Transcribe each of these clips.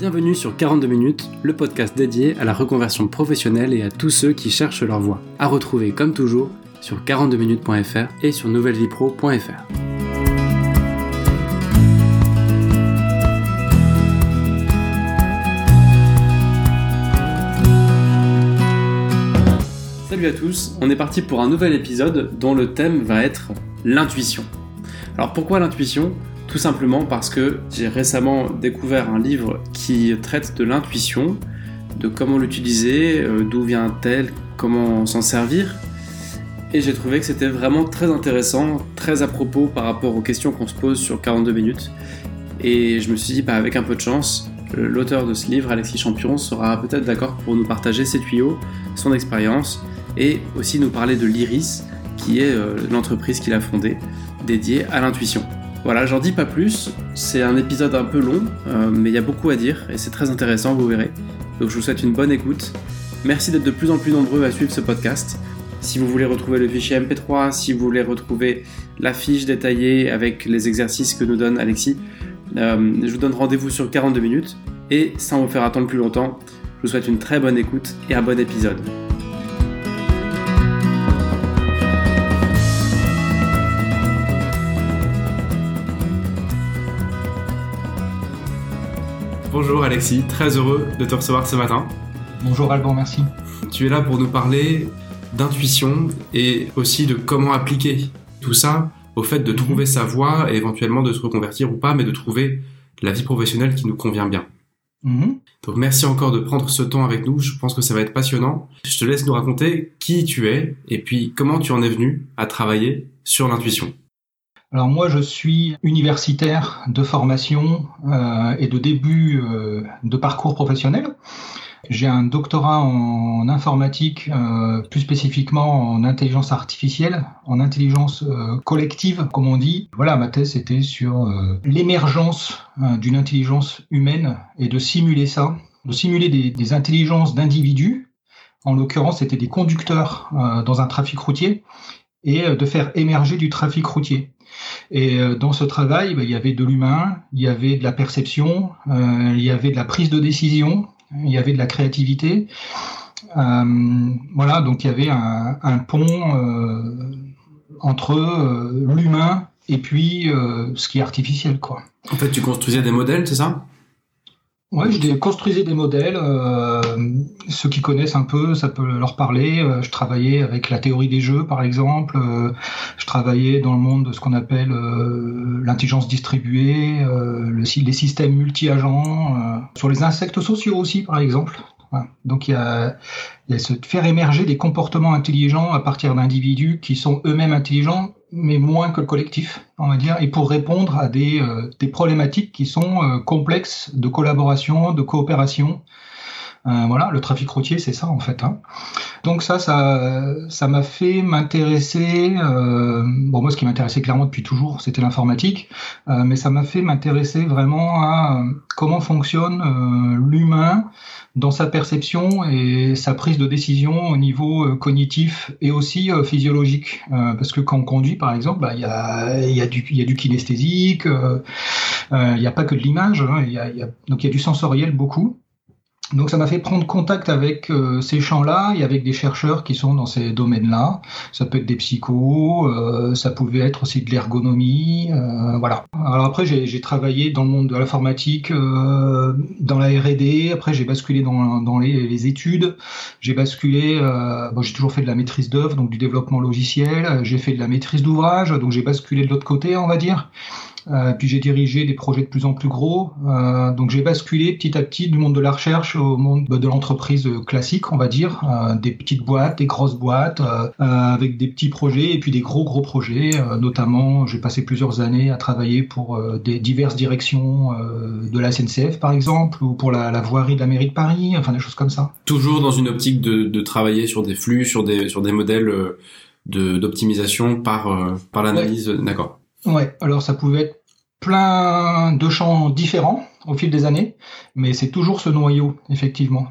Bienvenue sur 42 minutes, le podcast dédié à la reconversion professionnelle et à tous ceux qui cherchent leur voie. À retrouver comme toujours sur 42minutes.fr et sur nouvellevipro.fr. Salut à tous, on est parti pour un nouvel épisode dont le thème va être l'intuition. Alors pourquoi l'intuition? Tout simplement parce que j'ai récemment découvert un livre qui traite de l'intuition, de comment l'utiliser, euh, d'où vient-elle, comment s'en servir. Et j'ai trouvé que c'était vraiment très intéressant, très à propos par rapport aux questions qu'on se pose sur 42 minutes. Et je me suis dit, bah, avec un peu de chance, l'auteur de ce livre, Alexis Champion, sera peut-être d'accord pour nous partager ses tuyaux, son expérience et aussi nous parler de l'Iris, qui est euh, l'entreprise qu'il a fondée, dédiée à l'intuition. Voilà, j'en dis pas plus, c'est un épisode un peu long, euh, mais il y a beaucoup à dire et c'est très intéressant, vous verrez. Donc je vous souhaite une bonne écoute. Merci d'être de plus en plus nombreux à suivre ce podcast. Si vous voulez retrouver le fichier MP3, si vous voulez retrouver la fiche détaillée avec les exercices que nous donne Alexis, euh, je vous donne rendez-vous sur 42 minutes. Et sans vous faire attendre plus longtemps, je vous souhaite une très bonne écoute et un bon épisode. Bonjour Alexis, très heureux de te recevoir ce matin. Bonjour Alban, merci. Tu es là pour nous parler d'intuition et aussi de comment appliquer tout ça au fait de trouver sa voie et éventuellement de se reconvertir ou pas, mais de trouver la vie professionnelle qui nous convient bien. Mhm. Donc merci encore de prendre ce temps avec nous, je pense que ça va être passionnant. Je te laisse nous raconter qui tu es et puis comment tu en es venu à travailler sur l'intuition. Alors moi, je suis universitaire de formation euh, et de début euh, de parcours professionnel. J'ai un doctorat en informatique, euh, plus spécifiquement en intelligence artificielle, en intelligence euh, collective, comme on dit. Voilà, ma thèse était sur euh, l'émergence euh, d'une intelligence humaine et de simuler ça, de simuler des, des intelligences d'individus. En l'occurrence, c'était des conducteurs dans un trafic routier et de faire émerger du trafic routier. Et euh, dans ce travail, ben, il y avait de l'humain, il y avait de la perception, euh, il y avait de la prise de décision, il y avait de la créativité. Euh, voilà, donc il y avait un, pont entre l'humain et puis ce qui est artificiel, quoi. En fait, tu construisais des modèles, c'est ça? Ouais, je construisais des modèles. euh, ceux qui connaissent un peu, ça peut leur parler. Euh, je travaillais avec la théorie des jeux, par exemple. Euh, je travaillais dans le monde de ce qu'on appelle euh, l'intelligence distribuée, euh, le, les systèmes multi-agents, euh, sur les insectes sociaux aussi, par exemple. Donc il y a, il y ce faire émerger des comportements intelligents à partir d'individus qui sont eux-mêmes intelligents, mais moins que le collectif, on va dire, et pour répondre à des, euh, problématiques qui sont euh, complexes de collaboration, de coopération. Euh, voilà, le trafic routier, c'est ça en fait. Hein. Donc ça, ça, ça m'a fait m'intéresser. Euh, bon, moi, ce qui m'intéressait clairement depuis toujours, c'était l'informatique, euh, mais ça m'a fait m'intéresser vraiment à euh, comment fonctionne euh, l'humain dans sa perception et sa prise de décision au niveau euh, cognitif et aussi physiologique. Parce que quand on conduit, par exemple, bah, il y, a, y, a du, y a du kinesthésique, il n'y a pas que de l'image, hein, y a, y a, donc il y a du sensoriel beaucoup. Donc ça m'a fait prendre contact avec euh, ces champs-là et avec des chercheurs qui sont dans ces domaines-là. Ça peut être des psychos, euh, ça pouvait être aussi de l'ergonomie, euh, voilà. Alors après j'ai travaillé dans le monde de l'informatique, dans la R&D. Après j'ai basculé dans, les, les études. J'ai basculé, bon, j'ai toujours fait de la maîtrise d'œuvre, donc du développement logiciel. J'ai fait de la maîtrise d'ouvrage, donc j'ai basculé de l'autre côté, on va dire. Euh, puis j'ai dirigé des projets de plus en plus gros. Euh, donc j'ai basculé petit à petit du monde de la recherche au monde de l'entreprise classique, on va dire, euh, des petites boîtes, des grosses boîtes, avec des petits projets et puis des gros gros projets. Notamment, j'ai passé plusieurs années à travailler pour des diverses directions de la SNCF par exemple, ou pour la, la voirie de la mairie de Paris, enfin des choses comme ça. Toujours dans une optique de, de travailler sur des flux, sur des, sur des modèles de- d'optimisation par, par l'analyse. D'accord. Ouais, alors ça pouvait être plein de champs différents au fil des années, mais c'est toujours ce noyau, effectivement.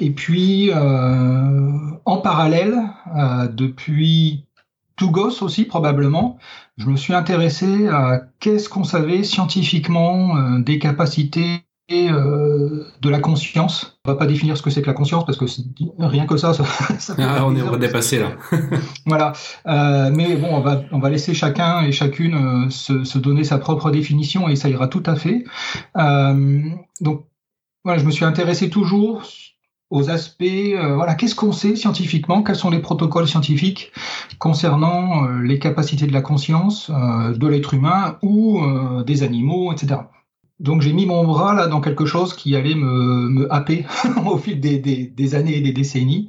Et puis, euh, en parallèle, euh, depuis tout gosse aussi probablement, je me suis intéressé à qu'est-ce qu'on savait scientifiquement euh, des capacités de la conscience. On va pas définir ce que c'est que la conscience parce que rien que ça, ça, ah, on est dépassé là. voilà. mais bon, on va on va laisser chacun et chacune se, se, donner sa propre définition et ça ira tout à fait. donc voilà, je me suis intéressé toujours aux aspects, euh, voilà, qu'est-ce qu'on sait scientifiquement, quels sont les protocoles scientifiques concernant euh, les capacités de la conscience euh, de l'être humain ou des animaux, etc. Donc j'ai mis mon bras là dans quelque chose qui allait me, me happer au fil des, des, des, années et des décennies.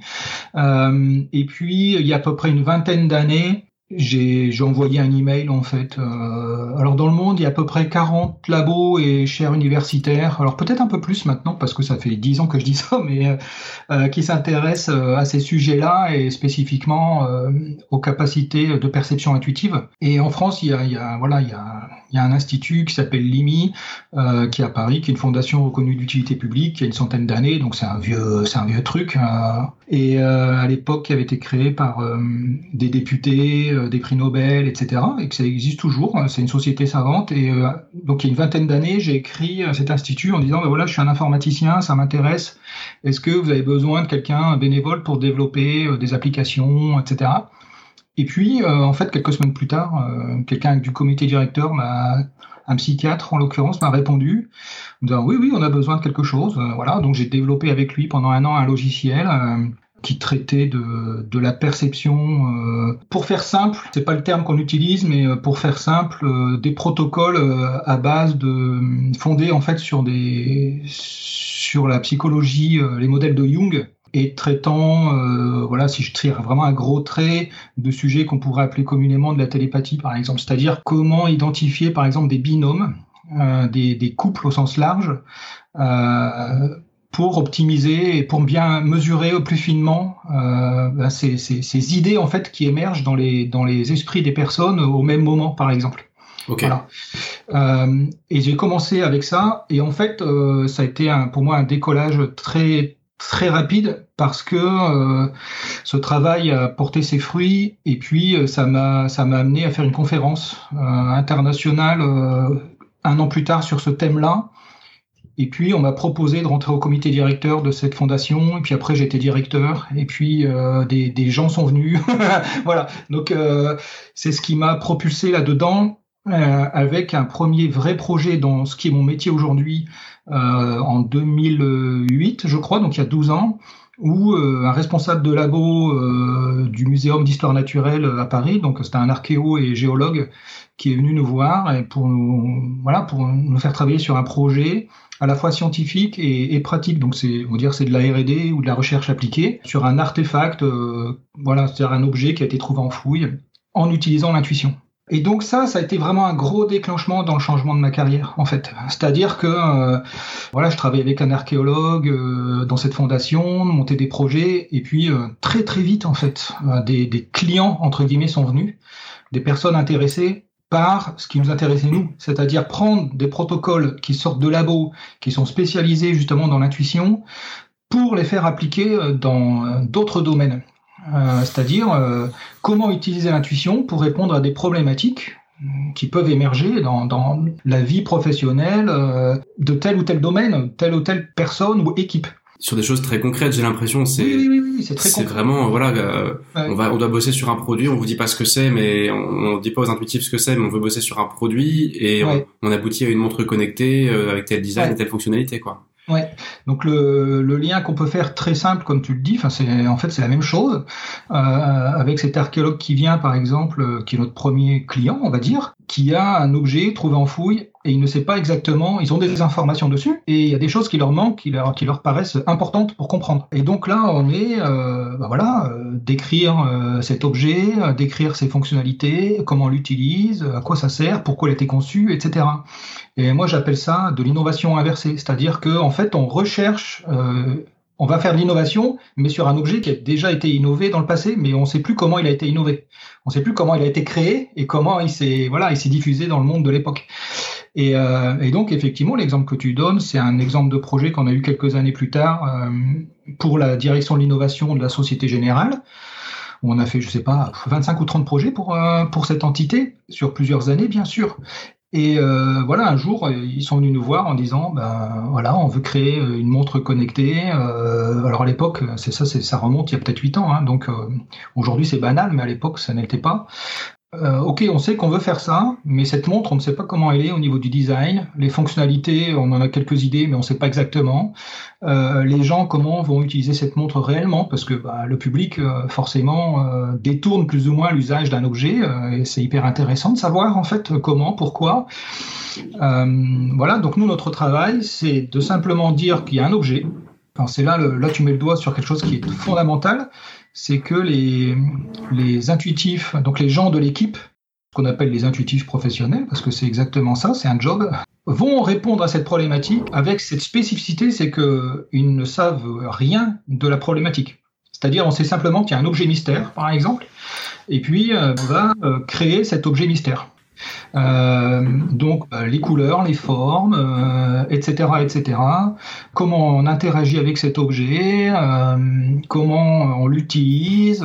et puis il y a à peu près une vingtaine d'années, j'ai envoyé un email en fait. Euh, alors dans le monde, il y a à peu près 40 labos et chaires universitaires. Alors peut-être un peu plus maintenant parce que ça fait 10 ans que je dis ça, mais euh, euh qui s'intéressent à ces sujets-là et spécifiquement aux capacités de perception intuitive. Et en France, il y a, il y voilà, il y a, il y un institut qui s'appelle l'IMI, qui est à Paris, qui est une fondation reconnue d'utilité publique, qui a une centaine d'années, donc c'est un vieux, c'est un vieux truc. et à l'époque, qui avait été créé par des députés euh, des prix Nobel, etc. Et que ça existe toujours. C'est une société savante. Et euh, donc il y a une vingtaine d'années, j'ai écrit à cet institut en disant ben voilà, je suis un informaticien, ça m'intéresse. Est-ce que vous avez besoin de quelqu'un bénévole pour développer euh, des applications, etc. Et puis, en fait, quelques semaines plus tard, quelqu'un du comité directeur un psychiatre en l'occurrence m'a répondu en disant oui oui on a besoin de quelque chose voilà donc j'ai développé avec lui pendant un an un logiciel qui traitait de, la perception. Euh, pour faire simple, c'est pas le terme qu'on utilise, mais euh, pour faire simple, euh, des protocoles à base de fondés en fait sur des sur la psychologie, les modèles de Jung et traitant, voilà, si je tire vraiment un gros trait de sujets qu'on pourrait appeler communément de la télépathie, par exemple, c'est-à-dire comment identifier, par exemple, des binômes, des, des, couples au sens large, pour optimiser et pour bien mesurer plus finement euh, ben, ces, ces, ces, idées en fait qui émergent dans les dans les esprits des personnes au même moment, par exemple. Okay. Voilà. Euh, et j'ai commencé avec ça et en fait euh, ça a été un, pour moi un décollage très très rapide parce que euh, ce travail a porté ses fruits et puis euh, ça m'a ça m'a amené à faire une conférence euh, internationale un an plus tard sur ce thème-là et puis, on m'a proposé de rentrer au comité directeur de cette fondation. Et puis après, j'étais directeur. Et puis, euh, des, des, gens sont venus. voilà. Donc, euh, c'est ce qui m'a propulsé là-dedans, euh, avec un premier vrai projet dans ce qui est mon métier aujourd'hui, euh, en 2008, je crois, donc il y a 12 ans, où euh, un responsable de labo du Muséum d'histoire naturelle à Paris, donc c'était un archéo et géologue, qui est venu nous voir et pour nous, voilà, pour nous faire travailler sur un projet à la fois scientifique et, pratique. Donc c'est, on dire, c'est de la R&D ou de la recherche appliquée sur un artefact, euh, voilà, c'est-à-dire un objet qui a été trouvé en fouille en utilisant l'intuition. Et donc ça, ça a été vraiment un gros déclenchement dans le changement de ma carrière, en fait. C'est-à-dire que, euh, voilà, je travaillais avec un archéologue euh, dans cette fondation, monter des projets, et puis euh, très très vite, en fait, des, des clients entre guillemets sont venus, des personnes intéressées par ce qui nous intéressait nous, c'est-à-dire prendre des protocoles qui sortent de labos, qui sont spécialisés justement dans l'intuition, pour les faire appliquer euh, dans euh, d'autres domaines. Euh, c'est-à-dire comment utiliser l'intuition pour répondre à des problématiques qui peuvent émerger dans, dans la vie professionnelle de tel ou tel domaine, telle ou telle personne ou équipe sur des choses très concrètes. J'ai l'impression c'est oui, oui, oui, c'est très c'est vraiment voilà euh, on va on doit bosser sur un produit, on vous dit pas ce que c'est, mais on, on dit pas aux intuitifs ce que c'est, mais on veut bosser sur un produit et on, aboutit à une montre connectée euh, avec tel design et telle fonctionnalité quoi. Ouais. Donc le, le lien qu'on peut faire très simple, comme tu le dis, c'est en fait c'est la même chose euh, avec cet archéologue qui vient par exemple, euh, qui est notre premier client, on va dire, qui a un objet trouvé en fouille et il ne sait pas exactement, ils ont des informations dessus et il y a des choses qui leur manquent, qui leur, qui leur paraissent importantes pour comprendre. Et donc là, on est, euh, bah voilà, euh, décrire euh, cet objet, euh, décrire ses fonctionnalités, comment on l'utilise, à quoi ça sert, pourquoi il a été conçu, etc. Et moi, j'appelle ça de l'innovation inversée, c'est-à-dire que en fait, on recherche on va faire de l'innovation, mais sur un objet qui a déjà été innové dans le passé, mais on ne sait plus comment il a été innové. On ne sait plus comment il a été créé et comment il s'est voilà, diffusé dans le monde de l'époque. Et, euh, et, donc effectivement, l'exemple que tu donnes, c'est un exemple de projet qu'on a eu quelques années plus tard euh, pour la direction de l'innovation de la Société Générale. On a fait, je sais pas, 25 ou 30 projets euh, pour cette entité sur plusieurs années, bien sûr. Et euh, voilà, un jour, ils sont venus nous voir en disant, ben voilà, on veut créer une montre connectée. Euh, alors à l'époque, c'est ça, ça remonte il y a peut-être 8 ans, hein, donc euh, aujourd'hui c'est banal, mais à l'époque ça n'était pas. Euh, ok, on sait qu'on veut faire ça, mais cette montre, on ne sait pas comment elle est au niveau du design. Les fonctionnalités, on en a quelques idées, mais on ne sait pas exactement. Euh, les gens, comment vont utiliser cette montre réellement? Parce que bah, le public, euh, forcément, détourne plus ou moins l'usage d'un objet. et c'est hyper intéressant de savoir, en fait, comment, pourquoi. voilà, donc nous, notre travail, c'est de simplement dire qu'il y a un objet. c'est là, là, tu mets le doigt sur quelque chose qui est fondamental c'est que les, les intuitifs, donc les gens de l'équipe, qu'on appelle les intuitifs professionnels, parce que c'est exactement ça, c'est un job, vont répondre à cette problématique avec cette spécificité, c'est qu'ils ne savent rien de la problématique. C'est-à-dire, on sait simplement qu'il y a un objet mystère, par exemple, et puis euh, on va euh, créer cet objet mystère. Euh, donc bah, les couleurs, les formes, etc., euh, etc. Comment on interagit avec cet objet, euh, comment on l'utilise.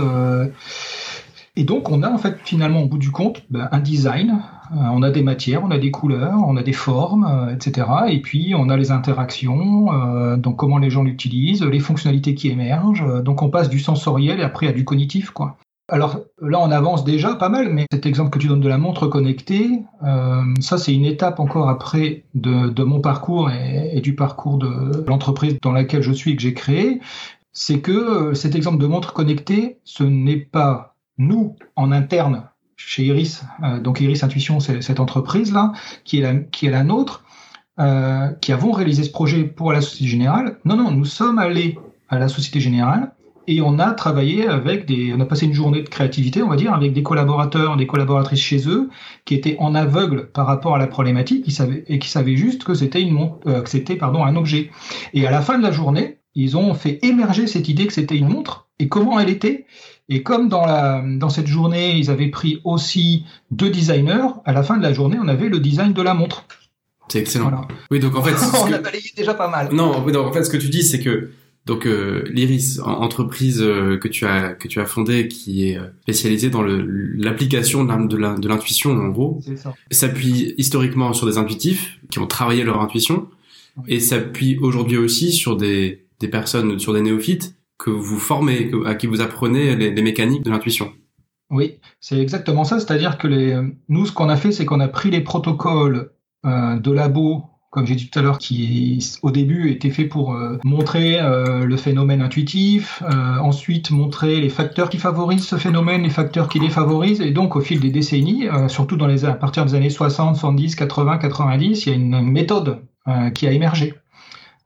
et donc on a en fait finalement au bout du compte bah, un design. on a des matières, on a des couleurs, on a des formes, etc. Et puis on a les interactions, donc comment les gens l'utilisent, les fonctionnalités qui émergent. Donc on passe du sensoriel et après à du cognitif, quoi. Alors là, on avance déjà pas mal, mais cet exemple que tu donnes de la montre connectée, euh, ça c'est une étape encore après de, mon parcours et, du parcours de l'entreprise dans laquelle je suis et que j'ai créé. C'est que euh, cet exemple de montre connectée, ce n'est pas nous en interne chez Iris, euh, donc Iris Intuition, c'est cette entreprise-là, qui, est la, qui est la nôtre, qui avons réalisé ce projet pour la Société Générale. Non, non, nous sommes allés à la Société Générale et on a travaillé avec des, on a passé une journée de créativité, on va dire, avec des collaborateurs, des collaboratrices chez eux, qui étaient en aveugle par rapport à la problématique, qui savaient, et qui savaient juste que c'était une, montre, euh, que c'était, pardon, un objet. Et à la fin de la journée, ils ont fait émerger cette idée que c'était une montre et comment elle était. Et comme dans la, dans cette journée, ils avaient pris aussi deux designers, à la fin de la journée, on avait le design de la montre. C'est excellent. Oui, donc en fait, on a balayé déjà pas mal. Non, donc en fait, ce que tu dis, c'est que donc euh, l'Iris, entreprise euh, que tu as que tu as fondée, qui est euh, spécialisée dans l'application de l'intuition en gros, s'appuie historiquement sur des intuitifs qui ont travaillé leur intuition et s'appuie aujourd'hui aussi sur des des personnes, sur des néophytes que vous formez, à qui vous apprenez les, les mécaniques de l'intuition. Oui, c'est exactement ça. C'est-à-dire que les, nous, ce qu'on a fait, c'est qu'on a pris les protocoles de labo comme j'ai dit tout à l'heure, qui au début était fait pour euh, montrer euh, le phénomène intuitif, euh, ensuite montrer les facteurs qui favorisent ce phénomène, les facteurs qui défavorisent, et donc au fil des décennies, surtout dans les, à partir des années 60, 70, 80, 90, il y a une méthode qui a émergé.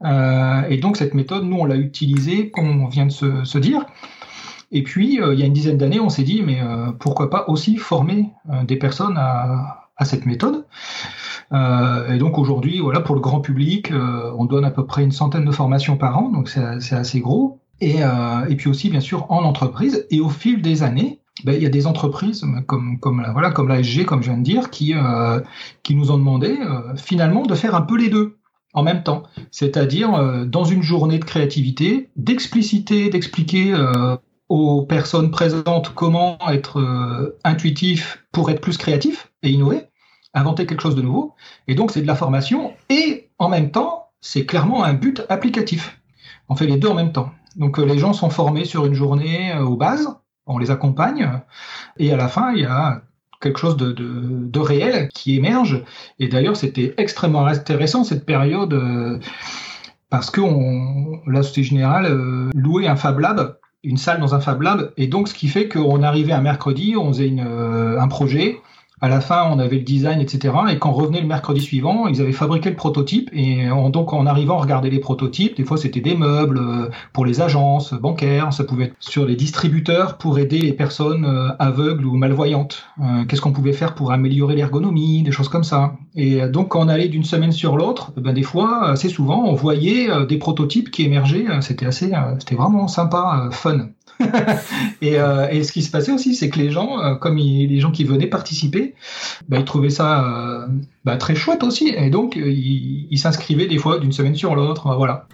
et donc cette méthode, nous, on l'a utilisée, comme on vient de se, se dire. Et puis, il y a une dizaine d'années, on s'est dit, mais pourquoi pas aussi former des personnes à, à cette méthode euh, et donc aujourd'hui, voilà, pour le grand public, euh, on donne à peu près une centaine de formations par an, donc c'est assez gros. Et, euh, et, puis aussi, bien sûr, en entreprise. Et au fil des années, ben, il y a des entreprises comme, comme, voilà, comme l'ASG, comme je viens de dire, qui, qui nous ont demandé finalement de faire un peu les deux en même temps. C'est-à-dire, dans une journée de créativité, d'expliciter, d'expliquer aux personnes présentes comment être intuitif pour être plus créatif et innover inventer quelque chose de nouveau. Et donc, c'est de la formation et en même temps, c'est clairement un but applicatif. On fait les deux en même temps. Donc, euh, les gens sont formés sur une journée euh, aux bases, on les accompagne et à la fin, il y a quelque chose de, de, réel qui émerge. Et d'ailleurs, c'était extrêmement intéressant cette période euh, parce que la Société Générale louait un Fab Lab une salle dans un Fab Lab. Et donc, ce qui fait qu'on arrivait un mercredi, on faisait un projet, à la fin, on avait le design, etc. Et quand revenait le mercredi suivant, ils avaient fabriqué le prototype. Et donc, en arrivant à regarder les prototypes, des fois, c'était des meubles euh, pour les agences bancaires. Ça pouvait être sur les distributeurs pour aider les personnes euh, aveugles ou malvoyantes. Euh, qu'est-ce qu'on pouvait faire pour améliorer l'ergonomie, des choses comme ça. Et donc, quand on allait d'une semaine sur l'autre, ben, des fois, assez souvent, on voyait des prototypes qui émergeaient. C'était assez, c'était vraiment sympa, fun. Euh, et, ce qui se passait aussi, c'est que les gens, euh, comme les gens qui venaient participer, bah, ils trouvaient ça euh, bah, très chouette aussi. Et donc, ils s'inscrivaient des fois d'une semaine sur l'autre. Voilà.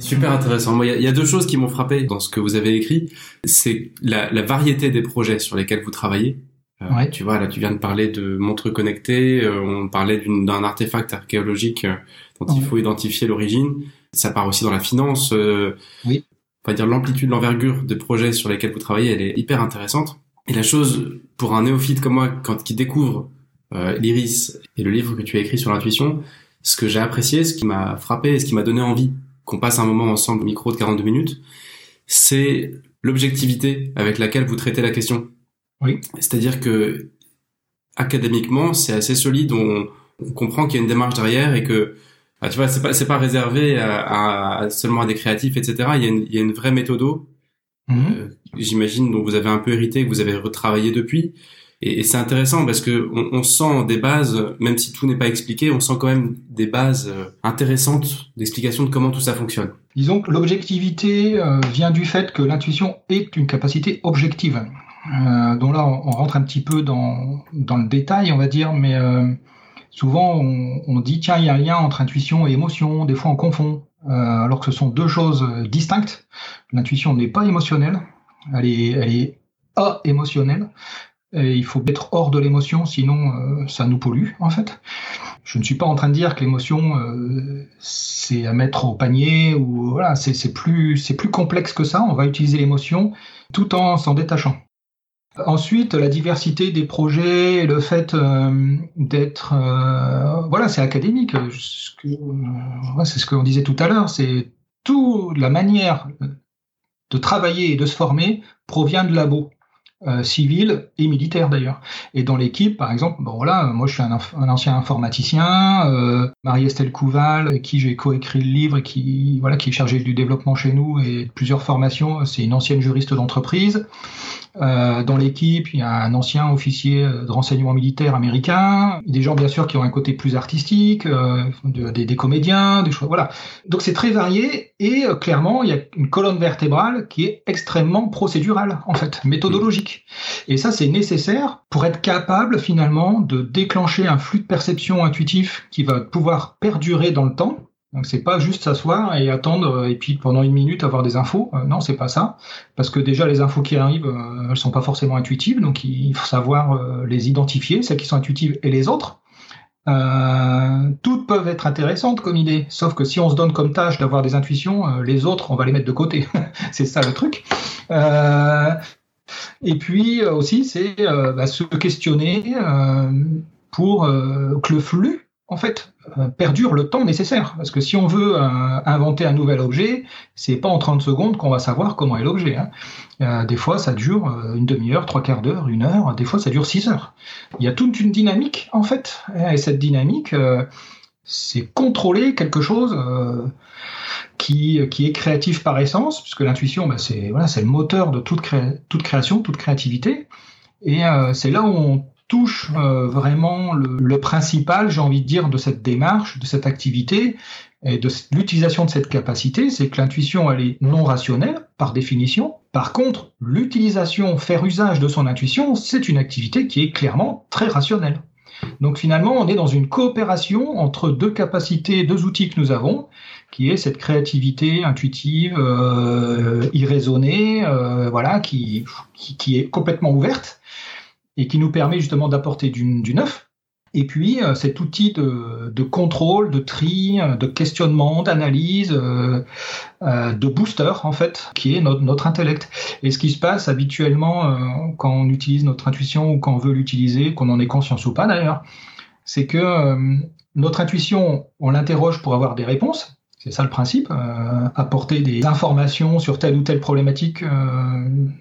super intéressant. Il y, a deux choses qui m'ont frappé dans ce que vous avez écrit. C'est la, la, variété des projets sur lesquels vous travaillez. Euh, tu vois, là, tu viens de parler de montres connectées. Euh, on parlait d'un artefact archéologique euh, dont il faut identifier l'origine. Ça part aussi dans la finance. oui. On va dire l'amplitude, l'envergure des projets sur lesquels vous travaillez, elle est hyper intéressante. Et la chose pour un néophyte comme moi, quand qui découvre l'Iris et le livre que tu as écrit sur l'intuition, ce que j'ai apprécié, ce qui m'a frappé, ce qui m'a donné envie qu'on passe un moment ensemble au micro de 42 minutes, c'est l'objectivité avec laquelle vous traitez la question. Oui. C'est-à-dire que académiquement, c'est assez solide. On, comprend qu'il y a une démarche derrière et que bah, tu vois, c'est pas c'est pas réservé à, seulement à des créatifs, etc. Il y a une, il y a une vraie méthode. Mhm. Euh, j'imagine dont vous avez un peu hérité, que vous avez retravaillé depuis. Et, c'est intéressant parce que on, sent des bases, même si tout n'est pas expliqué, on sent quand même des bases euh, intéressantes d'explication de comment tout ça fonctionne. Disons que l'objectivité euh, vient du fait que l'intuition est une capacité objective. Euh, donc là, on, rentre un petit peu dans, dans le détail, on va dire, mais euh, souvent on, dit tiens, il y a un lien entre intuition et émotion. Des fois, on confond, euh, alors que ce sont deux choses distinctes. L'intuition n'est pas émotionnelle, elle est, elle a-émotionnelle. Il faut être hors de l'émotion, sinon euh, ça nous pollue en fait. Je ne suis pas en train de dire que l'émotion euh, c'est à mettre au panier ou voilà, c'est plus complexe que ça. On va utiliser l'émotion tout en s'en détachant. Ensuite, la diversité des projets, le fait euh, d'être, euh, voilà, c'est académique. Euh, c'est ce qu'on disait tout à l'heure. C'est tout la manière de travailler et de se former provient de labo. Euh, civil et militaire d'ailleurs. Et dans l'équipe, par exemple, bon voilà, moi je suis un, ancien informaticien, Marie-Estelle Couval, avec qui j'ai coécrit le livre et qui voilà qui est chargée du développement chez nous et plusieurs formations, c'est une ancienne juriste d'entreprise. Euh, dans l'équipe, il y a un ancien officier de renseignement militaire américain, des gens bien sûr qui ont un côté plus artistique, euh, des, des, comédiens, des choses, voilà. Donc c'est très varié et euh, clairement il y a une colonne vertébrale qui est extrêmement procédurale en fait, méthodologique. Et ça c'est nécessaire pour être capable finalement de déclencher un flux de perception intuitif qui va pouvoir perdurer dans le temps donc c'est pas juste s'asseoir et attendre euh, et puis pendant une minute avoir des infos. Euh, non, c'est pas ça. Parce que déjà les infos qui arrivent, euh, elles sont pas forcément intuitives, donc il faut savoir les identifier, celles qui sont intuitives et les autres. toutes peuvent être intéressantes comme idée, sauf que si on se donne comme tâche d'avoir des intuitions, les autres, on va les mettre de côté. c'est ça le truc. et puis aussi, c'est bah, se questionner pour que le flux en fait, euh, perdure le temps nécessaire. Parce que si on veut euh, inventer un nouvel objet, c'est pas en 30 secondes qu'on va savoir comment est l'objet. Hein. Euh, des fois, ça dure une demi-heure, trois quarts d'heure, une heure. Des fois, ça dure six heures. Il y a toute une dynamique, en fait. Et cette dynamique, c'est contrôler quelque chose qui, qui est créatif par essence, puisque l'intuition, bah, c'est voilà, le moteur de toute, toute création, toute créativité. Et c'est là où on touche euh, vraiment le, principal, j'ai envie de dire, de cette démarche, de cette activité et de l'utilisation de cette capacité, c'est que l'intuition, elle est non rationnelle par définition. Par contre, l'utilisation, faire usage de son intuition, c'est une activité qui est clairement très rationnelle. Donc finalement, on est dans une coopération entre deux capacités, deux outils que nous avons, qui est cette créativité intuitive, euh, irraisonnée, euh, voilà, qui, qui, est complètement ouverte, et qui nous permet justement d'apporter du, neuf. Et puis euh, cet outil de, contrôle, de tri, euh, de questionnement, d'analyse, euh, de booster en fait, qui est notre, intellect. Et ce qui se passe habituellement quand on utilise notre intuition ou quand on veut l'utiliser, qu'on en ait conscience ou pas d'ailleurs, c'est que notre intuition, on l'interroge pour avoir des réponses. C'est ça le principe, apporter des informations sur telle ou telle problématique,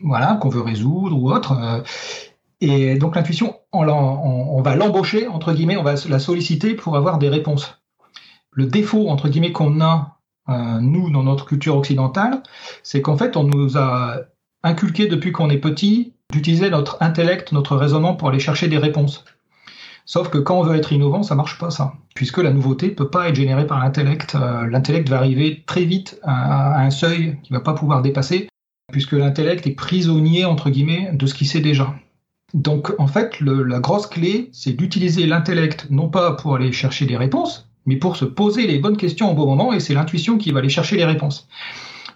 voilà, qu'on veut résoudre ou autre. Et donc l'intuition, on, va l'embaucher, entre guillemets, on va la solliciter pour avoir des réponses. Le défaut, entre guillemets, qu'on a, euh, nous, dans notre culture occidentale, c'est qu'en fait, on nous a inculqué depuis qu'on est petit d'utiliser notre intellect, notre raisonnement pour aller chercher des réponses. Sauf que quand on veut être innovant, ça marche pas ça, puisque la nouveauté peut pas être générée par l'intellect. Euh, l'intellect va arriver très vite à, un seuil qu'il va pas pouvoir dépasser, puisque l'intellect est prisonnier entre guillemets de ce qu'il sait déjà. Donc en fait, la grosse clé, c'est d'utiliser l'intellect non pas pour aller chercher des réponses, mais pour se poser les bonnes questions au bon moment, et c'est l'intuition qui va aller chercher les réponses.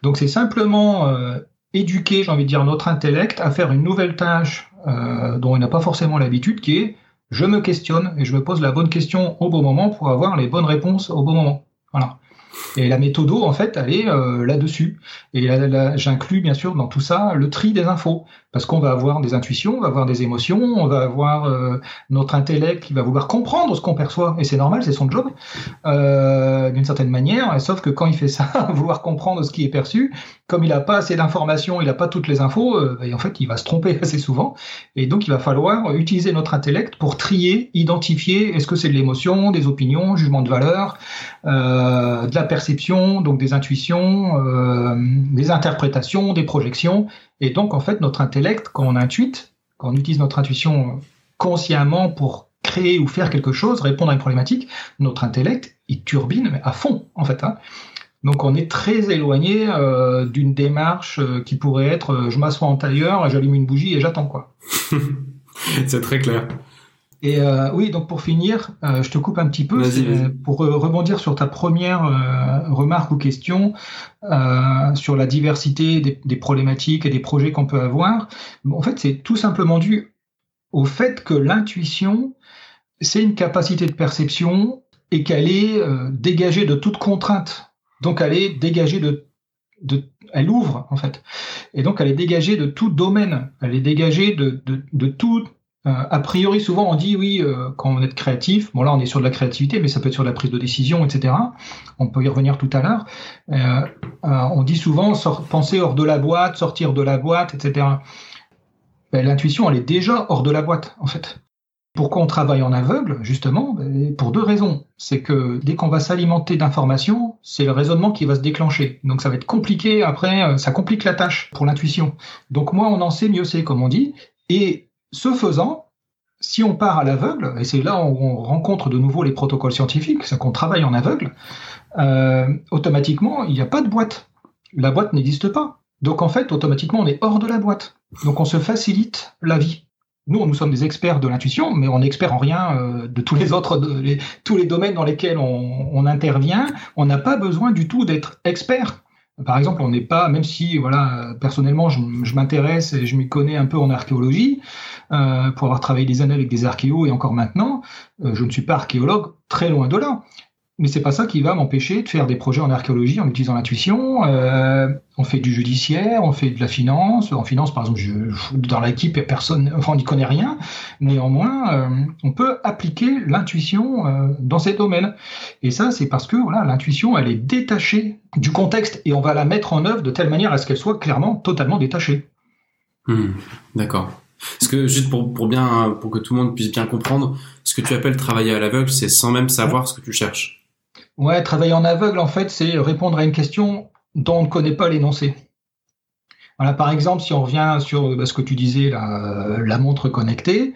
Donc c'est simplement euh, éduquer, j'ai envie de dire, notre intellect à faire une nouvelle tâche euh, dont il n'a pas forcément l'habitude, qui est je me questionne et je me pose la bonne question au bon moment pour avoir les bonnes réponses au bon moment. Voilà. Et la méthode, en fait, elle est euh, là-dessus. Et là, j'inclus bien sûr dans tout ça le tri des infos, parce qu'on va avoir des intuitions, on va avoir des émotions, on va avoir euh, notre intellect qui va vouloir comprendre ce qu'on perçoit, et c'est normal, c'est son job, euh, d'une certaine manière. Sauf que quand il fait ça, vouloir comprendre ce qui est perçu, comme il n'a pas assez d'informations, il n'a pas toutes les infos, et en fait, il va se tromper assez souvent. Et donc, il va falloir utiliser notre intellect pour trier, identifier, est-ce que c'est de l'émotion, des opinions, jugement de valeur, de la perception, donc des intuitions, euh, des interprétations, des projections. Et donc, en fait, notre intellect, quand on intuite, quand on utilise notre intuition consciemment pour créer ou faire quelque chose, répondre à une problématique, notre intellect, il turbine à fond, en fait. Hein. Donc on est très éloigné euh, d'une démarche euh, qui pourrait être je m'assois en tailleur, j'allume une bougie et j'attends quoi. C'est très clair. Et euh, oui, donc pour finir, euh, je te coupe un petit peu pour rebondir sur ta première euh, remarque ou question sur la diversité des, problématiques et des projets qu'on peut avoir. En fait, c'est tout simplement dû au fait que l'intuition, c'est une capacité de perception et qu'elle est dégagée de toute contrainte. Donc, elle est dégagée de, de, elle ouvre en fait, et donc elle est dégagée de tout domaine. Elle est dégagée de, de, de tout euh, a priori, souvent, on dit oui, euh, quand on est créatif, bon là, on est sur de la créativité, mais ça peut être sur la prise de décision, etc. On peut y revenir tout à l'heure. Euh, on dit souvent penser hors de la boîte, sortir de la boîte, etc. Ben, l'intuition, elle est déjà hors de la boîte, en fait. Pourquoi on travaille en aveugle Justement, ben, pour deux raisons. C'est que dès qu'on va s'alimenter d'informations, c'est le raisonnement qui va se déclencher. Donc ça va être compliqué après, ça complique la tâche pour l'intuition. Donc moins on en sait, mieux c'est, comme on dit. Et ce faisant, si on part à l'aveugle, et c'est là où on rencontre de nouveau les protocoles scientifiques, c'est qu'on travaille en aveugle, euh, automatiquement, il n'y a pas de boîte. La boîte n'existe pas. Donc en fait, automatiquement, on est hors de la boîte. Donc on se facilite la vie. Nous, nous sommes des experts de l'intuition, mais on n'est expert en rien euh, de tous les autres, tous les domaines dans lesquels on intervient. On n'a pas besoin du tout d'être expert. Par exemple, on n'est pas, même si, voilà, personnellement, je, m'intéresse et je m'y connais un peu en archéologie, euh, pour avoir travaillé des années avec des archéos et encore maintenant, euh, je ne suis pas archéologue, très loin de là mais c'est pas ça qui va m'empêcher de faire des projets en archéologie en utilisant l'intuition. Euh, on fait du judiciaire, on fait de la finance. En finance, par exemple, je, dans l'équipe, personne, enfin, on n'y connaît rien. Néanmoins, euh, on peut appliquer l'intuition euh, dans ces domaines. Et ça, c'est parce que voilà, l'intuition, elle est détachée du contexte et on va la mettre en œuvre de telle manière à ce qu'elle soit clairement totalement détachée. Hmm, d'accord. Parce que juste pour, pour bien, pour que tout le monde puisse bien comprendre, ce que tu appelles travailler à l'aveugle, c'est sans même savoir ce que tu cherches? Ouais, travailler en aveugle, en fait, c'est répondre à une question dont on ne connaît pas l'énoncé. Voilà, par exemple, si on revient sur bah, ce que tu disais, la, la montre connectée,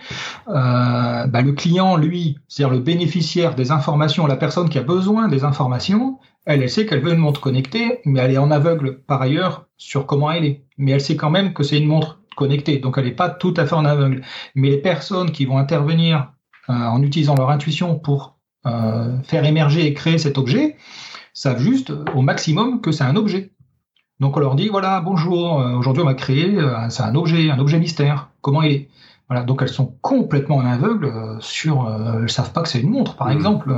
euh, bah, le client, lui, c'est-à-dire le bénéficiaire des informations, la personne qui a besoin des informations, elle, elle sait qu'elle veut une montre connectée, mais elle est en aveugle par ailleurs sur comment elle est. Mais elle sait quand même que c'est une montre connectée, donc elle n'est pas tout à fait en aveugle. Mais les personnes qui vont intervenir euh, en utilisant leur intuition pour faire émerger et créer cet objet, savent juste euh, au maximum que c'est un objet. Donc on leur dit voilà bonjour, euh, aujourd'hui on va créer, c'est un objet, un objet mystère. Comment il est? Voilà, donc elles sont complètement en aveugle sur, elles savent pas que c'est une montre par mmh. exemple,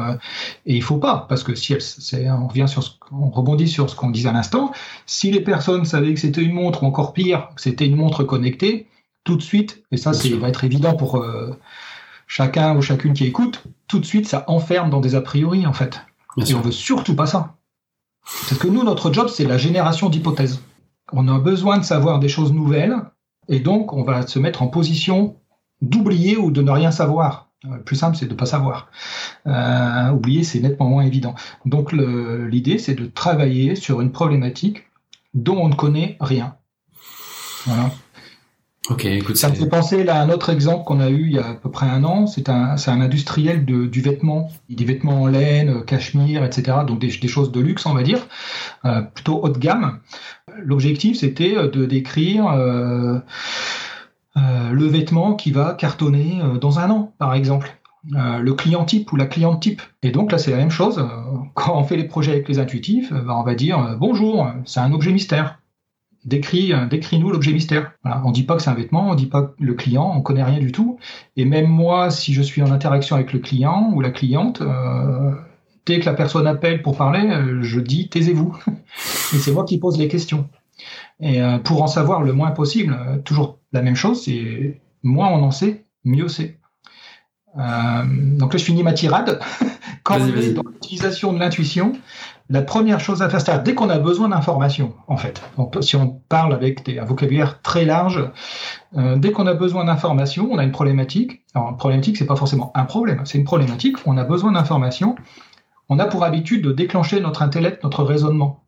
et il faut pas parce que si elles, on revient sur, ce, on rebondit sur ce qu'on disait à l'instant, si les personnes savaient que c'était une montre ou encore pire, que c'était une montre connectée, tout de suite, et ça c'est va être évident pour chacun ou chacune qui écoute, tout de suite, ça enferme dans des a priori, en fait. et on veut surtout pas ça. Parce que nous, notre job, c'est la génération d'hypothèses. On a besoin de savoir des choses nouvelles, et donc on va se mettre en position d'oublier ou de ne rien savoir. Le plus simple, c'est de ne pas savoir. Euh, oublier, c'est nettement moins évident. Donc l'idée, c'est de travailler sur une problématique dont on ne connaît rien. Voilà. Ok, écoute, ça me fait penser à un autre exemple qu'on a eu il y a à peu près un an. C'est un, un industriel de, du vêtement, des vêtements en laine, euh, cachemire, etc. Donc des, des choses de luxe, on va dire, euh, plutôt haut de gamme. L'objectif, c'était euh, de décrire euh, euh, le vêtement qui va cartonner dans un an, par exemple. le client type ou la cliente type. Et donc là, c'est la même chose. Quand on fait les projets avec les intuitifs, ben, on va dire bonjour, c'est un objet mystère. Décris, décris-nous l'objet mystère. Voilà. On dit pas que c'est un vêtement, on dit pas que le client, on connaît rien du tout. Et même moi, si je suis en interaction avec le client ou la cliente, dès que la personne appelle pour parler, je dis taisez-vous. Et c'est moi qui pose les questions. Et pour en savoir le moins possible, toujours la même chose, c'est moins on en sait, mieux c'est. Euh, donc là, je finis ma tirade. Quand on est dans l'utilisation de l'intuition, la première chose à faire, c'est dès qu'on a besoin d'informations, en fait. si on parle avec un vocabulaire très large, euh, dès qu'on a besoin d'informations, on a une problématique. Alors, une problématique, c'est pas forcément un problème, c'est une problématique. On a besoin d'informations. On a pour habitude de déclencher notre intellect, notre raisonnement,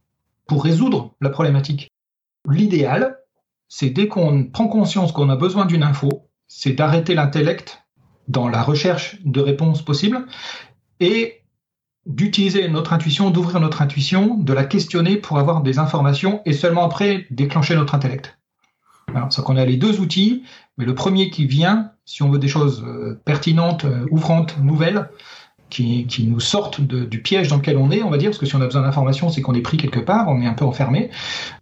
pour résoudre la problématique. L'idéal, c'est dès qu'on prend conscience qu'on a besoin d'une info, c'est d'arrêter l'intellect dans la recherche de réponses possibles et d'utiliser notre intuition, d'ouvrir notre intuition, de la questionner pour avoir des informations et seulement après déclencher notre intellect. Alors, c'est qu'on a les deux outils, mais le premier qui vient, si on veut des choses euh, pertinentes, euh, ouvrantes, nouvelles, qui, nous sortent du piège dans lequel on est, on va dire, parce que si on a besoin d'informations, c'est qu'on est pris quelque part, on est un peu enfermé.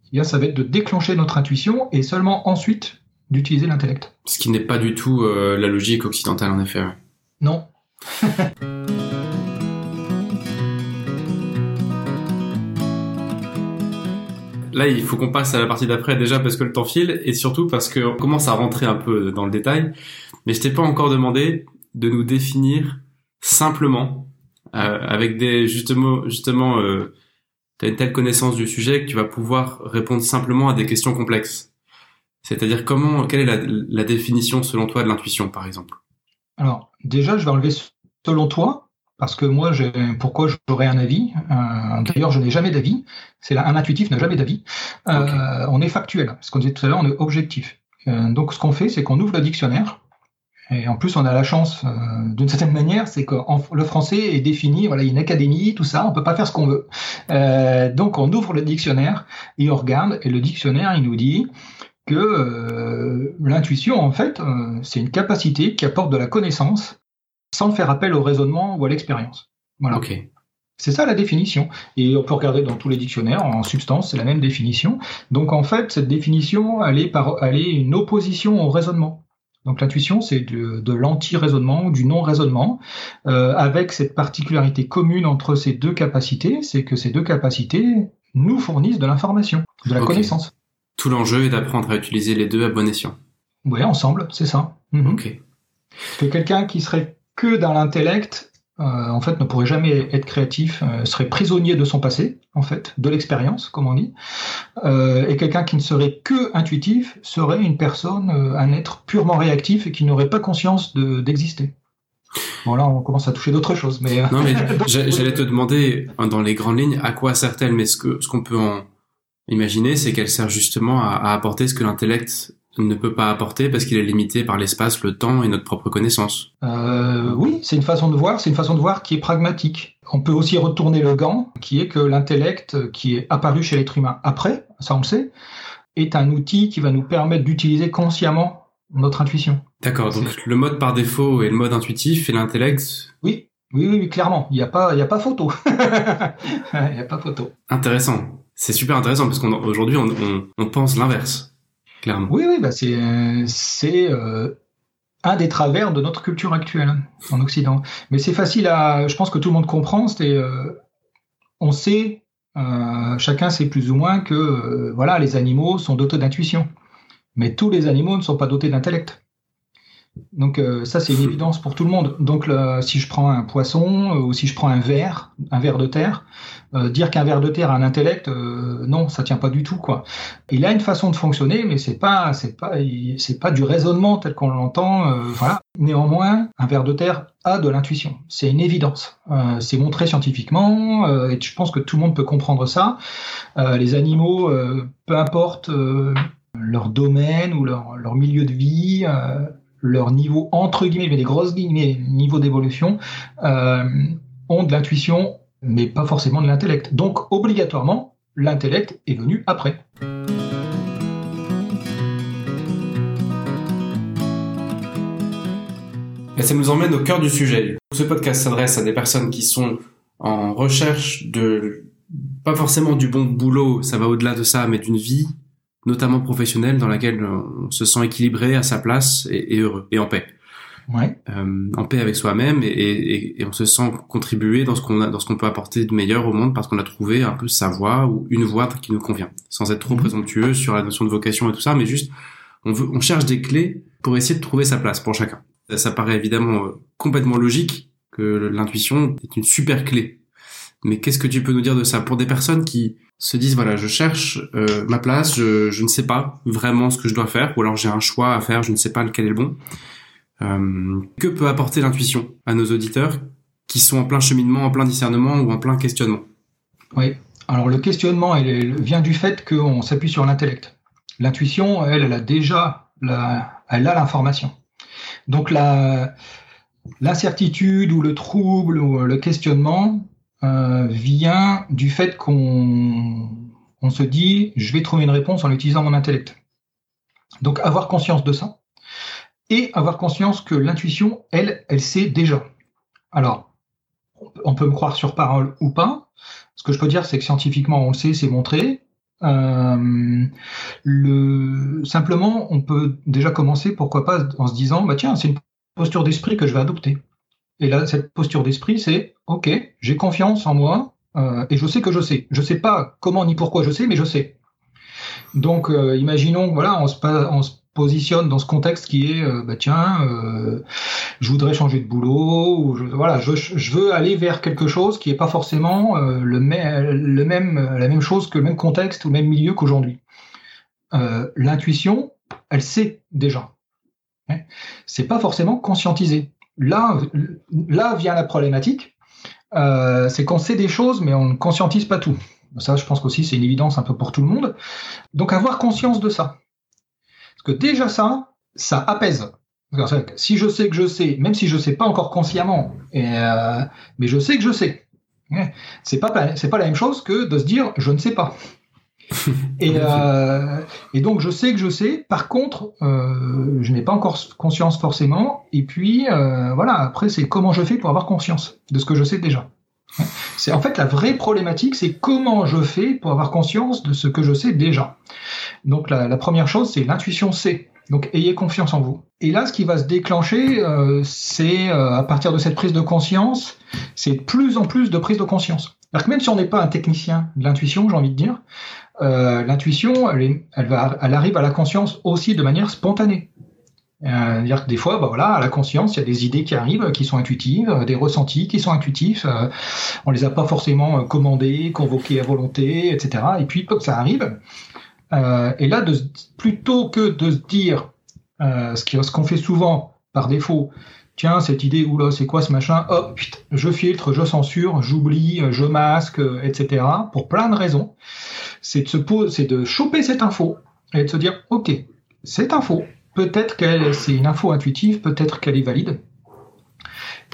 Eh bien, ça va être de déclencher notre intuition et seulement ensuite d'utiliser l'intellect. Ce qui n'est pas du tout euh, la logique occidentale, en effet. Non. Là, il faut qu'on passe à la partie d'après déjà parce que le temps file et surtout parce qu'on commence à rentrer un peu dans le détail. Mais je t'ai pas encore demandé de nous définir simplement euh, avec des justement justement euh, tu as une telle connaissance du sujet que tu vas pouvoir répondre simplement à des questions complexes. C'est-à-dire comment, quelle est la, définition selon toi de l'intuition, par exemple? Alors, déjà, je vais enlever selon toi, parce que moi, pourquoi j'aurais un avis euh, D'ailleurs, je n'ai jamais d'avis. C'est un intuitif n'a jamais d'avis. Euh, on est factuel. Ce qu'on disait tout à l'heure, on est objectif. Euh, donc, ce qu'on fait, c'est qu'on ouvre le dictionnaire. Et en plus, on a la chance, d'une certaine manière, c'est que le français est défini, voilà, il y a une académie, tout ça, on peut pas faire ce qu'on veut. donc, on ouvre le dictionnaire et on regarde, et le dictionnaire, il nous dit, que l'intuition, en fait, c'est une capacité qui apporte de la connaissance sans faire appel au raisonnement ou à l'expérience. Voilà. C'est ça la définition. Et on peut regarder dans tous les dictionnaires, en substance, c'est la même définition. Donc en fait, cette définition, elle est, par, elle est une opposition au raisonnement. Donc l'intuition, c'est de, de l'anti-raisonnement ou du non-raisonnement, euh, avec cette particularité commune entre ces deux capacités, c'est que ces deux capacités nous fournissent de l'information, de la connaissance. Tout l'enjeu est d'apprendre à utiliser les deux à bon escient. Oui, ensemble, c'est ça. Mhm. Ok. que quelqu'un qui serait que dans l'intellect, euh, en fait, ne pourrait jamais être créatif, euh, serait prisonnier de son passé, en fait, de l'expérience, comme on dit. Euh, et quelqu'un qui ne serait que intuitif serait une personne, un être purement réactif et qui n'aurait pas conscience d'exister. bon, là, on commence à toucher d'autres choses, mais. non, mais j'allais te demander, dans les grandes lignes, à quoi sert-elle, mais ce que, ce qu'on peut en, Imaginer, c'est qu'elle sert justement à, apporter ce que l'intellect ne peut pas apporter parce qu'il est limité par l'espace, le temps et notre propre connaissance. Euh, oui, c'est une façon de voir, c'est une façon de voir qui est pragmatique. On peut aussi retourner le gant, qui est que l'intellect qui est apparu chez l'être humain après, ça on le sait, est un outil qui va nous permettre d'utiliser consciemment notre intuition. D'accord, donc le mode par défaut est le mode intuitif et l'intellect Oui, oui, oui, clairement. Il n'y a pas, il a pas photo. il n'y a pas photo. Intéressant. C'est super intéressant parce qu'aujourd'hui on, on, pense l'inverse, Oui, oui, bah c'est euh, un des travers de notre culture actuelle en Occident. Mais c'est facile à, je pense que tout le monde comprend. C'est, euh, on sait, euh, chacun sait plus ou moins que voilà, les animaux sont dotés d'intuition, mais tous les animaux ne sont pas dotés d'intellect. Donc euh, ça c'est une évidence pour tout le monde. Donc si je prends un poisson euh, ou si je prends un verre, un verre de terre, euh, dire qu'un verre de terre a un intellect, non, ça tient pas du tout quoi. Il a une façon de fonctionner, mais c'est pas c'est pas c'est pas du raisonnement tel qu'on l'entend. voilà. Néanmoins, un verre de terre a de l'intuition. C'est une évidence. c'est montré scientifiquement et je pense que tout le monde peut comprendre ça. les animaux, peu importe leur domaine ou leur, leur milieu de vie leur niveau, entre guillemets, mais des grosses guillemets, niveau d'évolution, euh, ont de l'intuition, mais pas forcément de l'intellect. Donc, obligatoirement, l'intellect est venu après. Et ça nous emmène au cœur du sujet. Ce podcast s'adresse à des personnes qui sont en recherche de pas forcément du bon boulot, ça va au-delà de ça, mais d'une vie, notamment professionnelle, dans laquelle on se sent équilibré, à sa place et, heureux et en paix. Ouais. Euh, en paix avec soi-même et, et, et, on se sent contribuer dans ce qu'on a, dans ce qu'on peut apporter de meilleur au monde parce qu'on a trouvé un peu sa voie ou une voie qui nous convient, sans être trop mhm. présomptueux sur la notion de vocation et tout ça, mais juste on veut, on cherche des clés pour essayer de trouver sa place pour chacun. Ça paraît évidemment euh, complètement logique que l'intuition est une super clé mais qu'est-ce que tu peux nous dire de ça pour des personnes qui se disent voilà je cherche euh, ma place, je, je, ne sais pas vraiment ce que je dois faire, ou alors j'ai un choix à faire, je ne sais pas lequel est le bon. Euh, que peut apporter l'intuition à nos auditeurs qui sont en plein cheminement, en plein discernement ou en plein questionnement? Oui. Alors le questionnement elle, vient du fait qu'on s'appuie sur l'intellect. L'intuition, elle, elle a déjà la, elle a l'information. Donc la l'incertitude ou le trouble ou le questionnement, euh, vient du fait qu'on on se dit je vais trouver une réponse en utilisant mon intellect. Donc avoir conscience de ça et avoir conscience que l'intuition, elle, elle sait déjà. Alors, on peut me croire sur parole ou pas. Ce que je peux dire, c'est que scientifiquement, on le sait, c'est montré. Euh, le, simplement, on peut déjà commencer, pourquoi pas, en se disant, bah tiens, c'est une posture d'esprit que je vais adopter. Et là, cette posture d'esprit, c'est OK, j'ai confiance en moi euh, et je sais que je sais. Je sais pas comment ni pourquoi je sais, mais je sais. Donc, euh, imaginons, voilà, on se, on se, positionne dans ce contexte qui est, euh, bah tiens, je voudrais changer de boulot, ou je, voilà, je, veux aller vers quelque chose qui n'est pas forcément le, même, la même chose que le même contexte ou le même milieu qu'aujourd'hui. L'intuition, elle sait déjà. Hein c'est pas forcément conscientisé là, là vient la problématique. Euh, c'est qu'on sait des choses, mais on ne conscientise pas tout. Ça, je pense qu'aussi, c'est une évidence un peu pour tout le monde. Donc, avoir conscience de ça. Parce que déjà ça, ça apaise. Si je sais que je sais, même si je ne sais pas encore consciemment, euh, mais je sais que je sais. C'est pas, pas la même chose que de se dire je ne sais pas. Et, euh, et, donc je sais que je sais. Par contre, euh, je n'ai pas encore conscience forcément. Et puis euh, voilà, après c'est comment je fais pour avoir conscience de ce que je sais déjà. C'est en fait la vraie problématique, c'est comment je fais pour avoir conscience de ce que je sais déjà. Donc la, la première chose, c'est l'intuition c'est. Donc ayez confiance en vous. Et là, ce qui va se déclencher, c'est à partir de cette prise de conscience, c'est de plus en plus de prise de conscience. Alors que même si on n'est pas un technicien de l'intuition, j'ai envie de dire, euh, l'intuition, elle, elle, arrive à la conscience aussi de manière spontanée. Euh, dire que des fois, bah voilà, à la conscience, il y a des idées qui arrivent, qui sont intuitives, des ressentis qui sont intuitifs. Euh, on les a pas forcément commandés, convoqués à volonté, etc. Et puis, ça arrive. Euh, et là, de, plutôt que de se dire ce qu'on fait souvent par défaut, tiens, cette idée, oula, c'est quoi ce machin? Hop, je filtre, je censure, j'oublie, je masque, etc. Pour plein de raisons c'est de se c'est de choper cette info et de se dire, ok, cette info, peut-être qu'elle c'est une info intuitive, peut-être qu'elle est valide,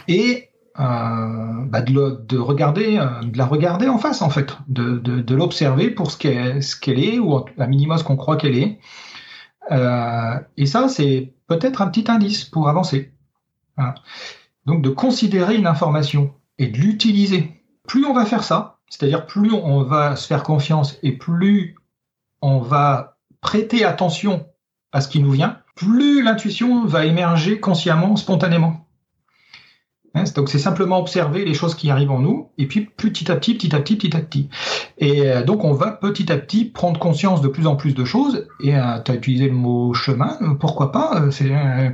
et euh, bah de, de, regarder, euh, de la regarder en face en fait, de, l'observer pour ce qu'elle, est ou à minima ce qu'on croit qu'elle est. Euh, et ça, c'est peut-être un petit indice pour avancer. Donc de considérer une information et de l'utiliser. Plus on va faire ça, c'est-à-dire plus on va se faire confiance et plus on va prêter attention à ce qui nous vient, plus l'intuition va émerger consciemment, spontanément. Hein, donc c'est simplement observer les choses qui arrivent en nous, et puis petit à petit, petit à petit, petit à petit. Et euh, donc on va petit à petit prendre conscience de plus en plus de choses, et euh, tu as utilisé le mot chemin, pourquoi pas, euh,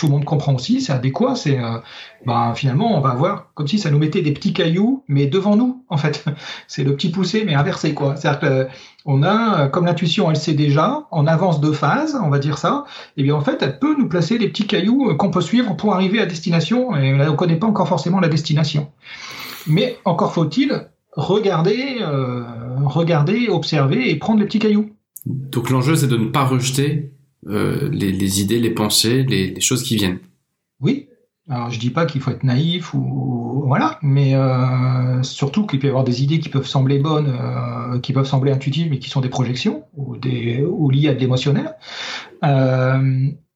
tout le monde comprend aussi, c'est adéquat, c'est euh, ben, finalement on va voir comme si ça nous mettait des petits cailloux, mais devant nous en fait. c'est le petit poussé mais inversé quoi. C'est-à-dire que on a, comme l'intuition elle sait déjà, en avance de phase, on va dire ça, et bien en fait elle peut nous placer des petits cailloux euh, qu'on peut suivre pour arriver à destination, et là on connaît pas encore forcément la destination. Mais encore faut-il regarder, euh, regarder, observer et prendre les petits cailloux. Donc l'enjeu c'est de ne pas rejeter euh, les, idées, les pensées, les, choses qui viennent. Oui. Alors je dis pas qu'il faut être naïf ou voilà, mais euh, surtout qu'il peut y avoir des idées qui peuvent sembler bonnes, euh, qui peuvent sembler intuitives, mais qui sont des projections ou ou liées à de l'émotionnel.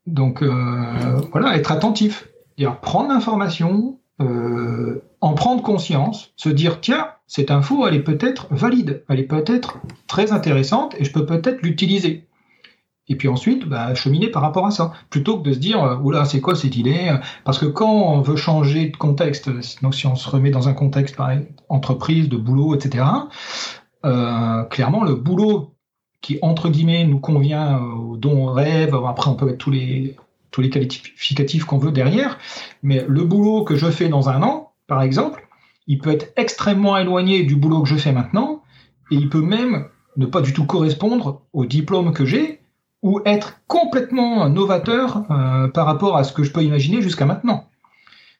donc voilà, être attentif. Dire prendre l'information, en prendre conscience, se dire tiens, cette info, elle est peut-être valide, elle est peut-être très intéressante et je peux peut-être l'utiliser. Et puis ensuite, bah, cheminer par rapport à ça, plutôt que de se dire oula, c'est quoi cette idée Parce que quand on veut changer de contexte, donc si on se remet dans un contexte par entreprise, de boulot, etc. Euh, clairement, le boulot qui entre guillemets nous convient, euh, dont on rêve. Après, on peut mettre tous les tous les qualificatifs qu'on veut derrière, mais le boulot que je fais dans un an, par exemple, il peut être extrêmement éloigné du boulot que je fais maintenant, et il peut même ne pas du tout correspondre au diplôme que j'ai, ou être complètement novateur euh, par rapport à ce que je peux imaginer jusqu'à maintenant.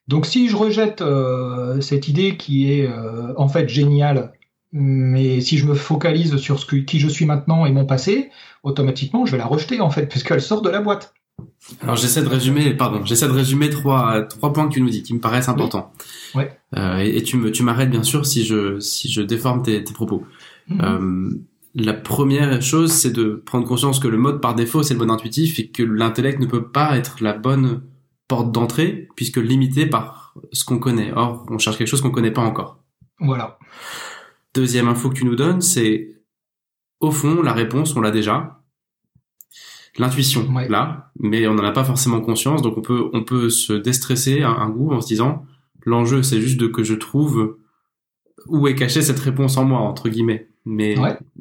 Donc si je rejette euh, cette idée qui est euh, en fait géniale, mais si je me focalise sur ce qui je suis maintenant et mon passé, automatiquement je vais la rejeter en fait, puisqu'elle sort de la boîte. Alors j'essaie de résumer, pardon, j'essaie de résumer trois trois points que tu nous dis qui me paraissent importants. Ouais. Et, tu me tu m'arrêtes bien sûr si je si je déforme tes, tes propos. Mhm. La première chose, c'est de prendre conscience que le mode par défaut, c'est le mode intuitif et que l'intellect ne peut pas être la bonne porte d'entrée puisque limité par ce qu'on connaît. Or, on cherche quelque chose qu'on connaît pas encore. Voilà. Deuxième info que tu nous donnes, c'est au fond, la réponse, on l'a déjà l'intuition là, mais on n'en a pas forcément conscience, donc on peut on peut se déstresser un, un goût en se disant l'enjeu c'est juste de que je trouve où est cachée cette réponse en moi entre guillemets, mais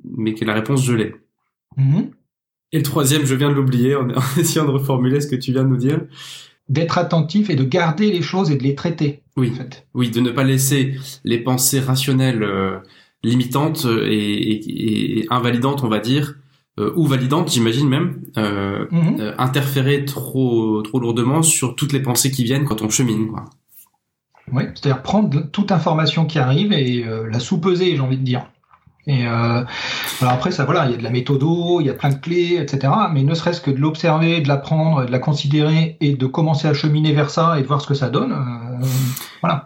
mais que la réponse je l'ai. Mm-hmm. Et le troisième, je viens de l'oublier en, essayant de reformuler ce que tu viens de nous dire. D'être attentif et de garder les choses et de les traiter. Oui, en fait. oui, de ne pas laisser les pensées rationnelles euh, limitantes et, et, et, invalidantes, on va dire, euh, ou validantes, j'imagine même, euh, mhm. euh, interférer trop trop lourdement sur toutes les pensées qui viennent quand on chemine. Quoi. Oui, c'est-à-dire prendre toute information qui arrive et euh, la sous-peser, j'ai envie de dire. Et alors après ça, voilà, il y a de la méthodo, il y a plein de clés, etc. Mais ne serait-ce que de l'observer, de l'apprendre, de la considérer et de commencer à cheminer vers ça et de voir ce que ça donne, voilà.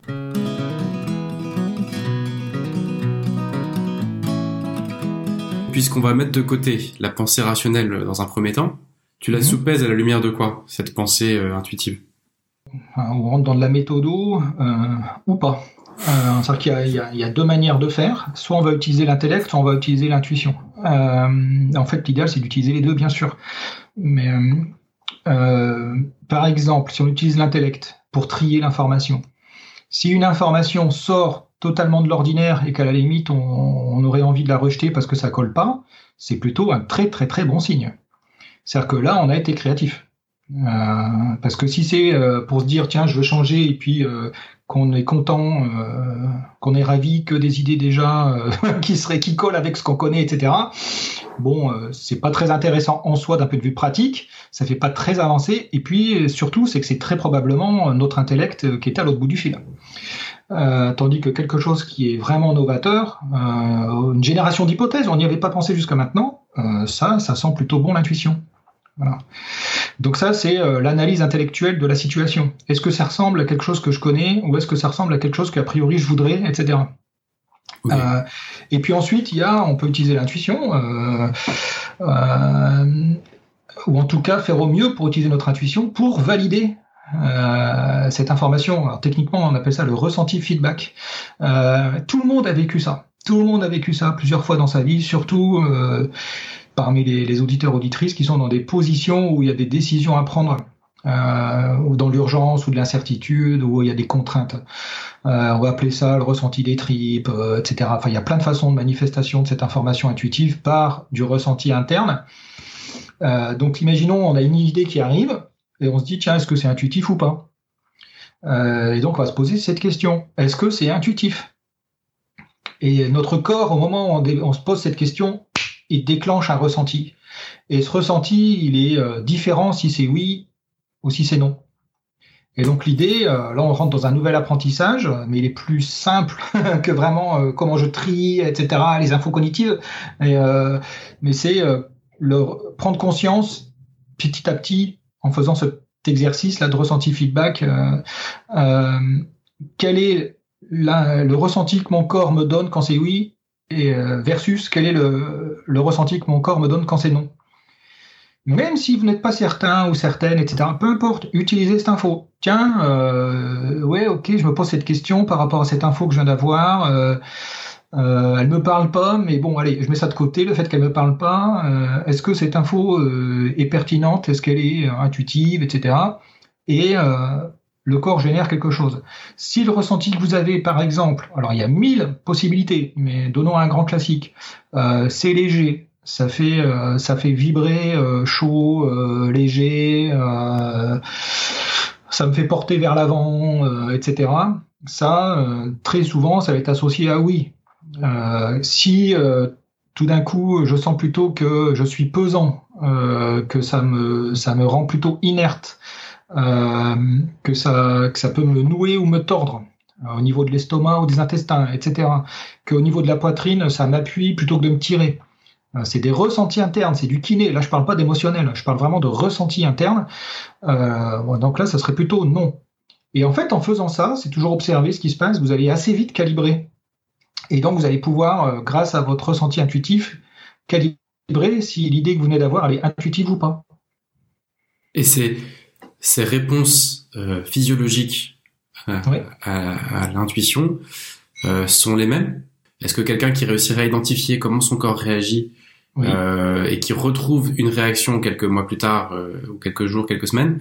puisqu'on va mettre de côté la pensée rationnelle dans un premier temps, tu la mhm. soupèses à la lumière de quoi, cette pensée euh, intuitive? On rentre dans de la méthodo euh, ou pas. Euh, C'est-à-dire qu'il y, y, a deux manières de faire. Soit on va utiliser l'intellect, soit on va utiliser l'intuition. Euh, en fait, l'idéal, c'est d'utiliser les deux, bien sûr. Mais euh, par exemple, si on utilise l'intellect pour trier l'information, si une information sort totalement de l'ordinaire et qu'à la limite on, aurait envie de la rejeter parce que ça colle pas, c'est plutôt un très très très bon signe. C'est-à-dire que là, on a été créatif. Parce que si c'est pour se dire tiens je veux changer et puis qu'on est content, qu'on est ravi que des idées déjà qui seraient qui collent avec ce qu'on connaît, etc. Bon, c'est pas très intéressant en soi d'un point de vue pratique, ça fait pas très avancé. Et puis surtout, c'est que c'est très probablement notre intellect qui est à l'autre bout du fil. Euh, tandis que quelque chose qui est vraiment novateur, euh, une génération d'hypothèses, on n'y avait pas pensé jusqu'à maintenant, euh, ça, ça sent plutôt bon l'intuition. Voilà. Donc ça, c'est euh, l'analyse intellectuelle de la situation. Est-ce que ça ressemble à quelque chose que je connais, ou est-ce que ça ressemble à quelque chose qu'a priori je voudrais, etc. Euh, et puis ensuite, il y a, on peut utiliser l'intuition, ou en tout cas faire au mieux pour utiliser notre intuition pour valider euh, cette information. Alors, techniquement, on appelle ça le ressenti feedback. Euh, tout le monde a vécu ça. Tout le monde a vécu ça plusieurs fois dans sa vie, surtout euh, parmi les, auditeurs auditrices qui sont dans des positions où il y a des décisions à prendre. Euh, ou dans l'urgence ou de l'incertitude où il y a des contraintes. Euh, on va appeler ça le ressenti des tripes, etc. Enfin, il y a plein de façons de manifestation de cette information intuitive par du ressenti interne. donc, imaginons, on a une idée qui arrive, et on se dit tiens est-ce que c'est intuitif ou pas? Euh, Et donc on va se poser cette question est-ce que c'est intuitif? Et notre corps au moment où on, se pose cette question, il déclenche un ressenti. Et ce ressenti, il est euh, différent si c'est oui ou si c'est non. Et donc l'idée, euh, là on rentre dans un nouvel apprentissage, mais il est plus simple que vraiment comment je trie, etc., les infos cognitives. mais c'est prendre conscience petit à petit en faisant cet exercice là de ressenti feedback, euh, euh, quel est le ressenti que mon corps me donne quand c'est oui et euh, versus quel est le, ressenti que mon corps me donne quand c'est non. même si vous n'êtes pas certain ou certaine, etc., peu importe, utilisez cette info. Tiens, euh, ouais, ok, je me pose cette question par rapport à cette info que je viens d'avoir. Euh, euh, elle me parle pas, mais bon, allez, je mets ça de côté. Le fait qu'elle me parle pas, euh, est-ce que cette info euh, est pertinente? Est-ce qu'elle est intuitive, etc. Et le corps génère quelque chose. Si le ressenti que vous avez, par exemple, alors il y a mille possibilités, mais donnons un grand classique. c'est léger, ça fait euh, ça fait vibrer euh, chaud, euh, léger, ça me fait porter vers l'avant, etc. Ça, très souvent, ça va être associé à oui. si tout d'un coup, je sens plutôt que je suis pesant, que ça me ça me rend plutôt inerte, que ça que ça peut me nouer ou me tordre au niveau de l'estomac ou des intestins, etc. Qu'au niveau de la poitrine, ça m'appuie plutôt que de me tirer. Euh, c'est des ressentis internes, c'est du kiné. Là, je parle pas d'émotionnel, je parle vraiment de ressentis internes. Euh, donc là, ça serait plutôt non. Et en fait, en faisant ça, c'est toujours observer ce qui se passe. Vous allez assez vite calibrer. Et donc, vous allez pouvoir, euh, grâce à votre ressenti intuitif, calibrer si l'idée que vous venez d'avoir, elle est intuitive ou pas. Et ces, ces réponses physiologiques à, l'intuition sont les mêmes? Est-ce que quelqu'un qui réussirait à identifier comment son corps réagit euh, et qui retrouve une réaction quelques mois plus tard euh, ou quelques jours, quelques semaines,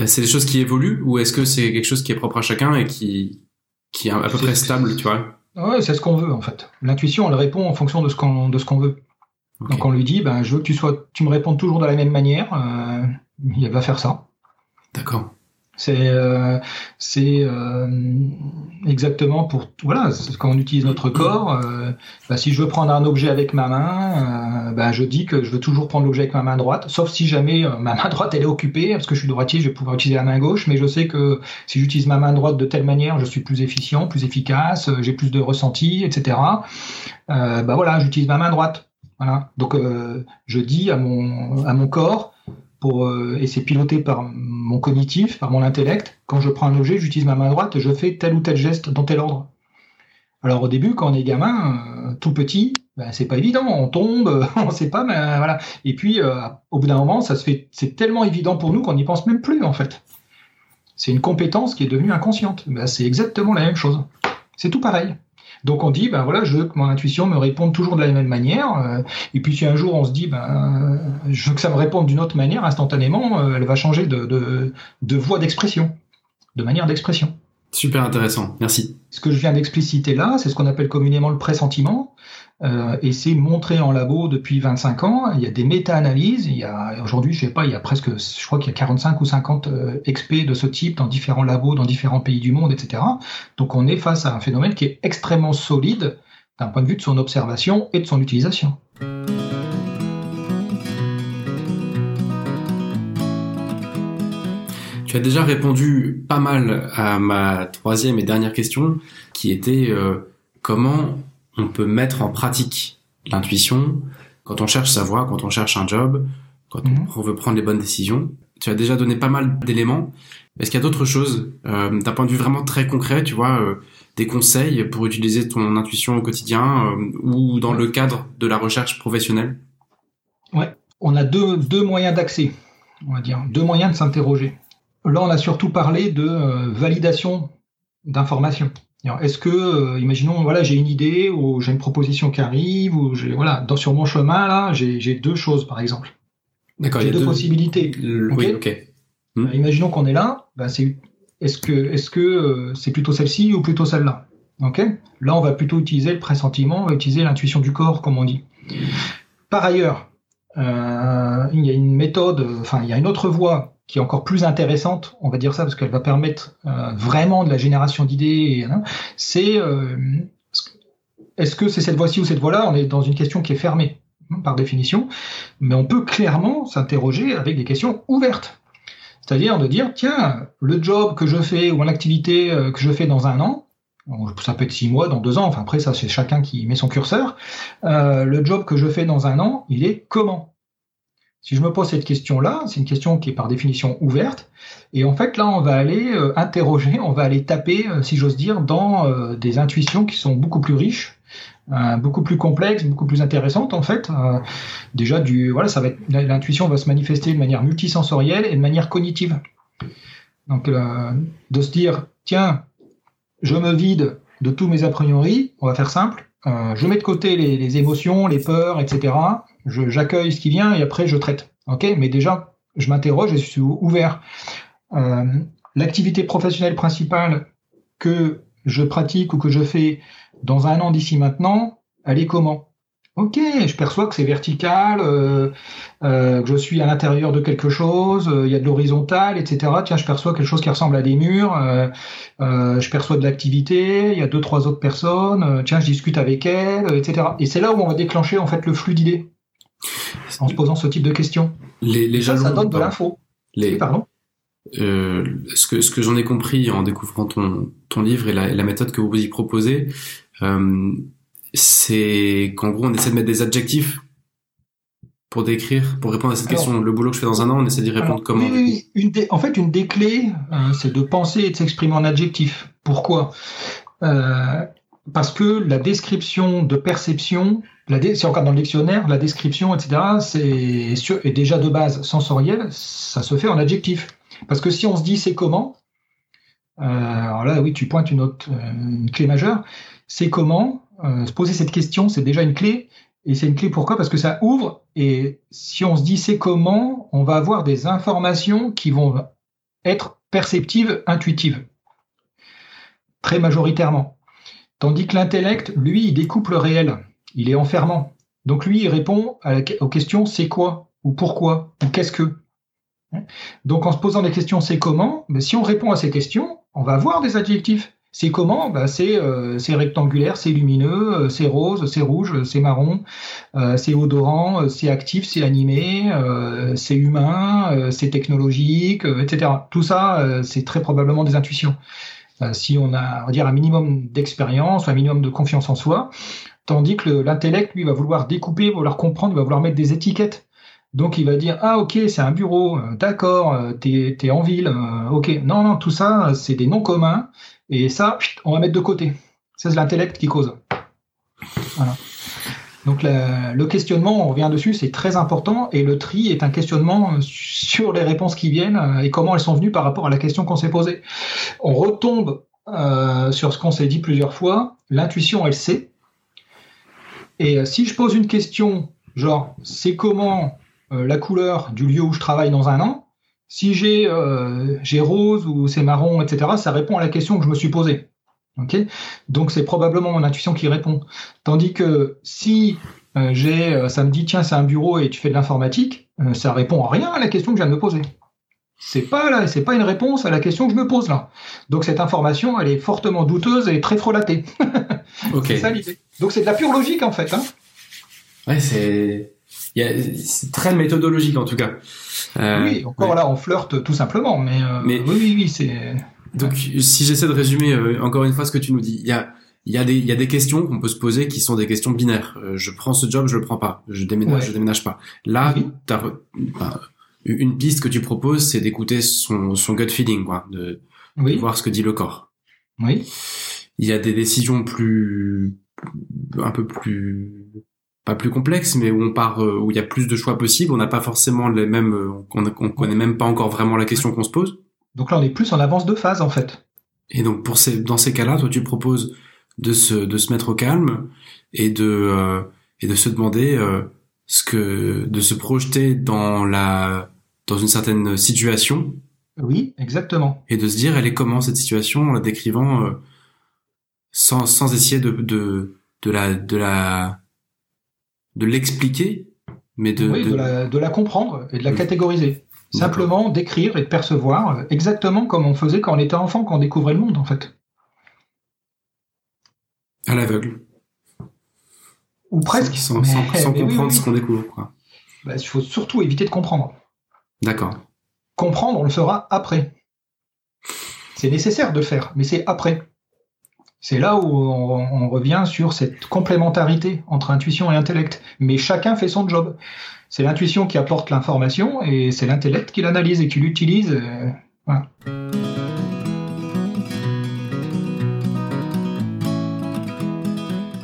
euh, c'est des choses qui évoluent ou est-ce que c'est quelque chose qui est propre à chacun et qui qui est à peu près stable, tu vois? Ouais, c'est ce qu'on veut en fait. L'intuition, elle répond en fonction de ce qu'on de ce qu'on veut. Donc on lui dit, ben je veux que tu sois, tu me réponds toujours de la même manière. Euh, il va faire ça. D'accord. C'est euh, c'est euh, exactement pour voilà quand on utilise notre corps. Euh, bah, si je veux prendre un objet avec ma main, bah, je dis que je veux toujours prendre l'objet avec ma main droite, sauf si jamais ma main droite elle est occupée parce que je suis droitier, je vais pouvoir utiliser la main gauche. Mais je sais que si j'utilise ma main droite de telle manière, je suis plus efficient, plus efficace, j'ai plus de ressenti, etc. bah voilà, j'utilise ma main droite. Voilà. Donc je dis à mon à mon corps euh, et c'est piloté par mon cognitif, par mon intellect. Quand je prends un objet, j'utilise ma main droite je fais tel ou tel geste dans tel ordre. Alors au début, quand on est gamin, euh, tout petit, ben, c'est pas évident, on tombe, on sait pas, mais euh, voilà. Et puis au bout d'un moment, ça se fait, c'est tellement évident pour nous qu'on n'y pense même plus en fait. C'est une compétence qui est devenue inconsciente. Ben, c'est exactement la même chose. C'est tout pareil. Donc on dit, ben voilà, je veux que mon intuition me réponde toujours de la même manière. Euh, et puis si un jour on se dit, ben je veux que ça me réponde d'une autre manière, instantanément, euh, elle va changer de, de, de voie d'expression, de manière d'expression. Super intéressant, merci. Ce que je viens d'expliciter là, c'est ce qu'on appelle communément le pressentiment. Euh, et c'est montré en labo depuis 25 ans. Il y a des méta-analyses. Il y a aujourd'hui, je sais pas, il y a presque, je crois qu'il y a 45 ou 50 euh, experts de ce type dans différents labos, dans différents pays du monde, etc. Donc on est face à un phénomène qui est extrêmement solide d'un point de vue de son observation et de son utilisation. Tu as déjà répondu pas mal à ma troisième et dernière question, qui était euh, comment on peut mettre en pratique l'intuition quand on cherche sa voie, quand on cherche un job, quand on mhm. veut prendre les bonnes décisions. Tu as déjà donné pas mal d'éléments. Est-ce qu'il y a d'autres choses, euh, d'un point de vue vraiment très concret, tu vois, euh, des conseils pour utiliser ton intuition au quotidien euh, ou dans le cadre de la recherche professionnelle? Ouais, on a deux, deux moyens d'accès, on va dire, deux moyens de s'interroger. Là, on a surtout parlé de validation d'informations. Est-ce que, euh, imaginons, voilà, j'ai une idée ou j'ai une proposition qui arrive ou j'ai, voilà, dans sur mon chemin là, j'ai deux choses par exemple. D'accord. J'ai deux, possibilités. oui, ok. Hmm. Euh, imaginons qu'on est là, ben c'est, est-ce que, est-ce que euh, c'est plutôt celle-ci ou plutôt celle-là? Ok? Là, on va plutôt utiliser le pressentiment, on va utiliser l'intuition du corps, comme on dit. Par ailleurs, il y a une méthode, enfin, il y a une autre voie qui est encore plus intéressante, on va dire ça, parce qu'elle va permettre euh, vraiment de la génération d'idées, hein, c'est euh, est-ce que c'est cette voie-ci ou cette voie-là? On est dans une question qui est fermée, hein, par définition, mais on peut clairement s'interroger avec des questions ouvertes. C'est-à-dire de dire, tiens, le job que je fais ou l'activité euh, que je fais dans un an, ça peut être six mois, dans deux ans, enfin après ça c'est chacun qui met son curseur, le job que je fais dans un an, il est comment? Si je me pose cette question-là, c'est une question qui est par définition ouverte. Et en fait, là, on va aller euh, interroger, on va aller taper, euh, si j'ose dire, dans euh, des intuitions qui sont beaucoup plus riches, beaucoup plus complexes, beaucoup plus intéressantes, en fait. déjà, du, voilà, ça va l'intuition va se manifester de manière multisensorielle et de manière cognitive. Donc, de se dire, tiens, je me vide de tous mes a priori, on va faire simple, je mets de côté les, les émotions, les peurs, etc j'accueille ce qui vient et après je traite. Ok, mais déjà je m'interroge et je suis ouvert. Euh, L'activité professionnelle principale que je pratique ou que je fais dans un an d'ici maintenant, elle est comment? Ok, je perçois que c'est vertical, euh, euh, que je suis à l'intérieur de quelque chose, euh, il y a de l'horizontal, etc. Tiens, je perçois quelque chose qui ressemble à des murs, je perçois de l'activité, il y a deux, trois autres personnes, tiens, je discute avec elles, etc. Et c'est là où on va déclencher en fait le flux d'idées en se posant ce type de questions. Les, ça, donne de l'info. Les... Pardon euh, ce que, ce que j'en ai compris en découvrant ton, ton livre et la, méthode que vous y proposez, euh, c'est qu'en gros on essaie de mettre des adjectifs pour décrire, pour répondre à cette question. Le boulot que je fais dans un an, on essaie d'y répondre comment une En fait, une des clés, euh, c'est de penser et de s'exprimer en adjectif. Pourquoi? Parce que la description de perception c'est encore dans le dictionnaire, la description, etc., c'est est déjà de base sensorielle, ça se fait en adjectif. Parce que si on se dit c'est comment, euh, alors là, oui, tu pointes une autre euh, clé majeure, c'est comment, euh, se poser cette question, c'est déjà une clé, et c'est une clé pourquoi? Parce que ça ouvre, et si on se dit c'est comment, on va avoir des informations qui vont être perceptives, intuitives, très majoritairement. Tandis que l'intellect, lui, il découpe le réel il est enfermant. Donc lui, il répond aux questions c'est quoi? Ou pourquoi? Ou qu'est-ce que? Donc en se posant des questions c'est comment, mais ben, si on répond à ces questions, on va avoir des adjectifs. C'est comment euh, C'est rectangulaire, c'est lumineux, euh, c'est rose, c'est rouge, c'est marron, euh, c'est odorant, c'est actif, c'est animé, c'est humain, c'est technologique, etc. Tout ça, c'est très probablement des intuitions. si on a, on dire, un minimum d'expérience, un minimum de confiance en soi, Tandis que l'intellect, lui, va vouloir découper, vouloir comprendre, va vouloir mettre des étiquettes. Donc il va dire ah ok c'est un bureau, euh, d'accord, euh, t'es es en ville, euh, ok. Non non tout ça c'est des noms communs et ça on va mettre de côté. Ça c'est l'intellect qui cause. Voilà. Donc le questionnement, on revient dessus, c'est très important et le tri est un questionnement sur les réponses qui viennent et comment elles sont venues par rapport à la question qu'on s'est posée. On retombe sur ce qu'on s'est dit plusieurs fois. L'intuition, elle sait, et euh, si je pose une question, genre, c'est comment euh, la couleur du lieu où je travaille dans un an Si j'ai euh, rose ou c'est marron, etc., ça répond à la question que je me suis posée. Donc c'est probablement mon intuition qui répond. Tandis que si j'ai, ça me dit tiens c'est un bureau et tu fais de l'informatique, ça répond à rien à la question que je viens de me poser. C'est pas c'est pas une réponse à la question que je me pose là. Donc cette information, elle est fortement douteuse et très frelatée. c'est ça l'idée. Donc c'est de la pure logique en fait. Hein. Ouais, c'est c'est très méthodologique en tout cas. Euh, oui, encore là, on flirte tout simplement, mais, euh, mais oui, oui, oui, c'est. Donc, si j'essaie de résumer euh, encore une fois ce que tu nous dis, il y a il y a des il y a des questions qu'on peut se poser qui sont des questions binaires. je prends ce job, je le prends pas. Je déménage, je déménage pas. Là, t'as une piste que tu proposes, c'est d'écouter son, son gut feeling, quoi, de, voir ce que dit le corps. Oui. Il y a des décisions plus, un peu plus, pas plus complexes, mais où on part, euh, où il y a plus de choix possibles. On n'a pas forcément les mêmes, euh, on, on connaît même pas encore vraiment la question qu'on se pose. Donc là, on est plus en avance de phase, en fait. Et donc, pour ces, dans ces cas-là, toi, tu proposes de se, de se mettre au calme et de, euh, et de se demander ce que, de se projeter dans la, dans une certaine situation. Oui, exactement. Et de se dire, elle est comment cette situation en la décrivant euh, sans, sans essayer de, de, de la, de la, de l'expliquer, mais de, oui, de... la, de la comprendre et de la catégoriser. Simplement d'écrire et de percevoir exactement comme on faisait quand on était enfant, quand on découvrait le monde, en fait. À l'aveugle. Ou presque. Sans, sans, comprendre ce qu'on découvre. Quoi. Bah, il faut surtout éviter de comprendre. D'accord. Comprendre, on le fera après. C'est nécessaire de le faire, mais c'est après. C'est là où on, revient sur cette complémentarité entre intuition et intellect. Mais chacun fait son job. C'est l'intuition qui apporte l'information et c'est l'intellect qui l'analyse et qui l'utilise. Voilà.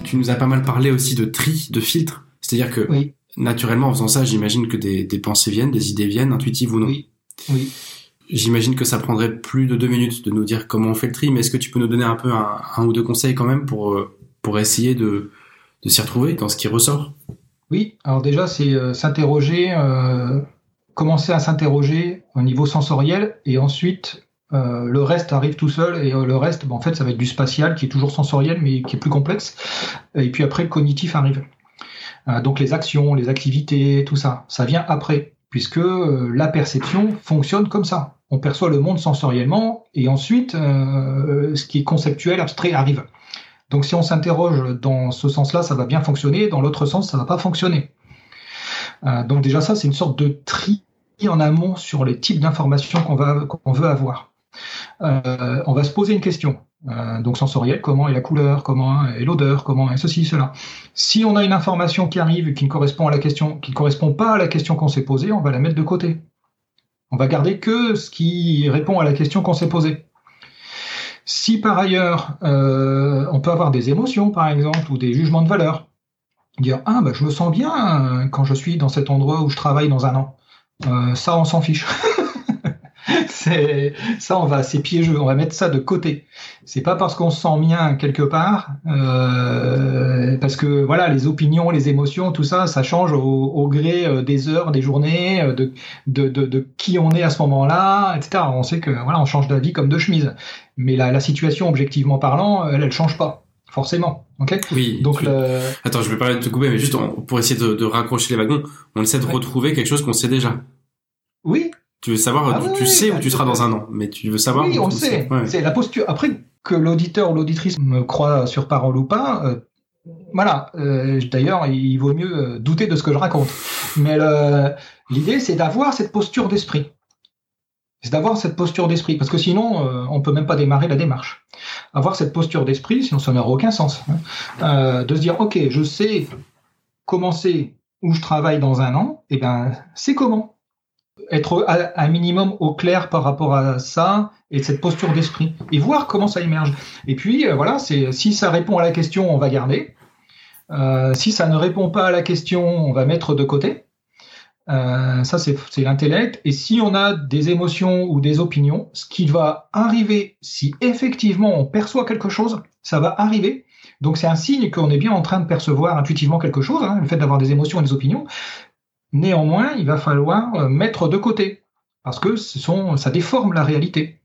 Tu nous as pas mal parlé aussi de tri, de filtre. C'est-à-dire que naturellement, en faisant ça, j'imagine que des, pensées viennent, des idées viennent, intuitives ou non. Oui. oui. J'imagine que ça prendrait plus de deux minutes de nous dire comment on fait le tri, mais est-ce que tu peux nous donner un peu un, ou deux conseils quand même pour, euh, pour essayer de, de s'y retrouver dans ce qui ressort? Oui, alors déjà, c'est euh, s'interroger, euh, commencer à s'interroger au niveau sensoriel et ensuite le reste arrive tout seul et le reste, en fait, ça va être du spatial qui est toujours sensoriel mais qui est plus complexe. Et puis après, le cognitif arrive. Donc les actions, les activités, tout ça, ça vient après, puisque la perception fonctionne comme ça. On perçoit le monde sensoriellement et ensuite, ce qui est conceptuel, abstrait arrive. Donc si on s'interroge dans ce sens-là, ça va bien fonctionner. Dans l'autre sens, ça va pas fonctionner. donc déjà ça, c'est une sorte de tri en amont sur les types d'informations qu'on veut avoir. Euh, on va se poser une question. Euh, donc sensorielle, comment est la couleur, comment est l'odeur, comment est ceci, cela. Si on a une information qui arrive qui ne correspond à la question, qui ne correspond pas à la question qu'on s'est posée, on va la mettre de côté. On va garder que ce qui répond à la question qu'on s'est posée. Si par ailleurs euh, on peut avoir des émotions, par exemple, ou des jugements de valeur, dire ah bah je me sens bien quand je suis dans cet endroit où je travaille dans un an, ça on s'en fiche. c'est ça, on va c'est piégeux, on va mettre ça de côté. C'est pas parce qu'on se sent bien quelque part, euh, parce que voilà, les opinions, les émotions, tout ça, ça change au, gré euh, des heures, des journées, euh, de, de, de, qui on est à ce moment-là, etc. On sait que voilà, on change d'avis comme de chemise, mais la, la situation, objectivement parlant, elle, elle change pas forcément. Ok? Oui. Donc attends, je vais pas te couper, mais juste pour essayer de, de raccrocher les wagons, on essaie de retrouver quelque chose qu'on sait déjà. Oui, tu veux savoir, ah tu, sais où tu seras dans un an, mais tu veux savoir. Oui, on sait. C'est la posture. Après que l'auditeur ou l'auditrice me croit sur parole ou pas, euh, voilà. Euh, D'ailleurs, il vaut mieux euh, douter de ce que je raconte. Mais l'idée, c'est d'avoir cette posture d'esprit. C'est d'avoir cette posture d'esprit, parce que sinon, euh, on peut même pas démarrer la démarche. Avoir cette posture d'esprit, sinon ça n'aura aucun sens. Hein. de se dire, ok, je sais comment c'est où je travaille dans un an, et eh ben c'est comment? Être un minimum au clair par rapport à ça et cette posture d'esprit et voir comment ça émerge. Et puis euh, voilà, c'est si ça répond à la question, on va garder. Euh, si ça ne répond pas à la question, on va mettre de côté. Euh, ça, c'est l'intellect. Et si on a des émotions ou des opinions, ce qui va arriver, si effectivement on perçoit quelque chose, ça va arriver. Donc c'est un signe qu'on est bien en train de percevoir intuitivement quelque chose, hein, le fait d'avoir des émotions et des opinions. Néanmoins, il va falloir euh, mettre de côté, parce que ce sont, ça déforme la réalité.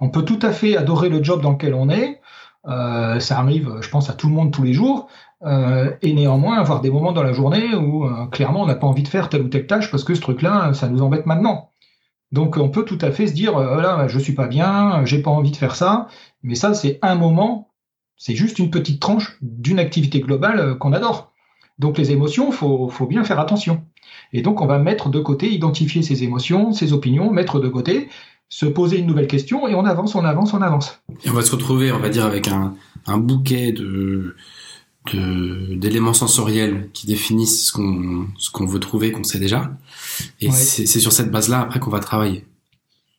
On peut tout à fait adorer le job dans lequel on est, euh, ça arrive, je pense, à tout le monde tous les jours, euh, et néanmoins avoir des moments dans la journée où clairement on n'a pas envie de faire telle ou telle tâche parce que ce truc-là, ça nous embête maintenant. Donc on peut tout à fait se dire, là, je suis pas bien, j'ai pas envie de faire ça, mais ça c'est un moment, c'est juste une petite tranche d'une activité globale qu'on adore. Donc les émotions, faut, faut bien faire attention. Et donc on va mettre de côté, identifier ses émotions, ses opinions, mettre de côté, se poser une nouvelle question et on avance, on avance, on avance. Et on va se retrouver, on va dire, avec un, un bouquet de d'éléments sensoriels qui définissent ce qu'on ce qu'on veut trouver, qu'on sait déjà. Et c'est sur cette base-là après qu'on va travailler.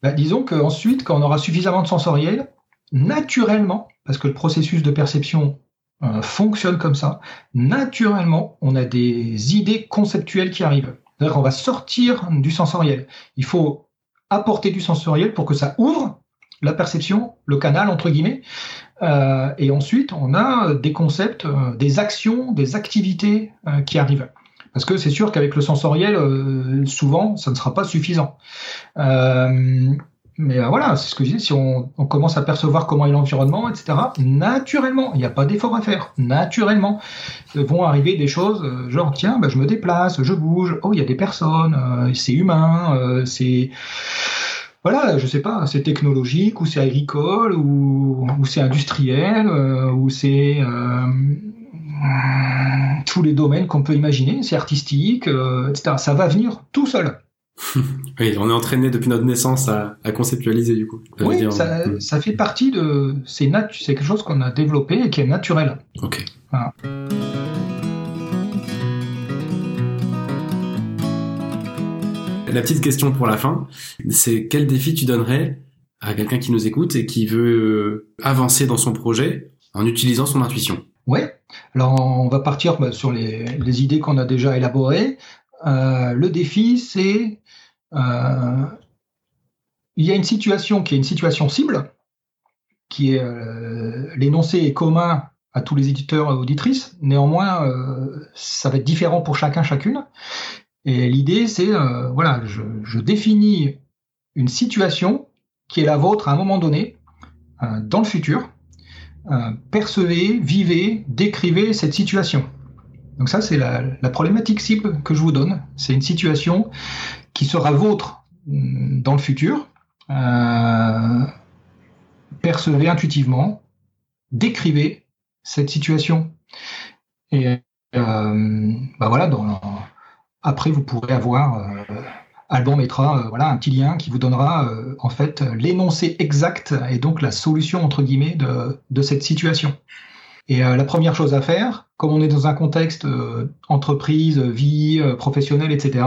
Bah, disons qu'ensuite, quand on aura suffisamment de sensoriel, naturellement, parce que le processus de perception euh, fonctionne comme ça, naturellement, on a des idées conceptuelles qui arrivent. C'est-à-dire qu'on va sortir du sensoriel. Il faut apporter du sensoriel pour que ça ouvre la perception, le canal entre guillemets, euh, et ensuite on a des concepts, euh, des actions, des activités qui arrivent. Parce que c'est sûr qu'avec le sensoriel, souvent, ça ne sera pas suffisant. Mais euh, voilà, c'est ce que je disais, si on, commence à percevoir comment est l'environnement, etc., naturellement, il n'y a pas d'effort à faire, naturellement, euh, vont arriver des choses, euh, genre, tiens, bah, je me déplace, je bouge, oh, il y a des personnes, c'est humain, c'est... Voilà, je sais pas, c'est technologique, ou c'est agricole, ou, ou c'est industriel, ou c'est... tous les domaines qu'on peut imaginer, c'est artistique, etc. Ça va venir tout seul. Oui, on est entraîné depuis notre naissance à, conceptualiser du coup. oui, hmm. ça, fait partie de. C'est quelque chose qu'on a développé et qui est naturel. Ok. La petite question pour la fin, c'est quel défi tu donnerais à quelqu'un qui nous écoute et qui veut avancer dans son projet en utilisant son intuition? Ouais. Alors on va partir bah, sur les, idées qu'on a déjà élaborées. Euh, le défi, c'est euh, il y a une situation qui est une situation cible, qui est euh, l'énoncé est commun à tous les éditeurs et auditrices. Néanmoins, ça va être différent pour chacun, chacune. Et l'idée, c'est, voilà, je, définis une situation qui est la vôtre à un moment donné, dans le futur. percevez, vivez, décrivez cette situation. Donc ça, c'est la, problématique cible que je vous donne. C'est une situation qui sera vôtre mm, dans le futur. Euh, percevez intuitivement, décrivez cette situation. Et euh, bah voilà, après vous pourrez avoir, euh, Alban mettra voilà un petit lien qui vous donnera en fait l'énoncé exact et donc la solution entre guillemets de cette situation. Et euh, la première chose à faire, comme on est dans un contexte euh, entreprise, vie euh, professionnelle, etc.,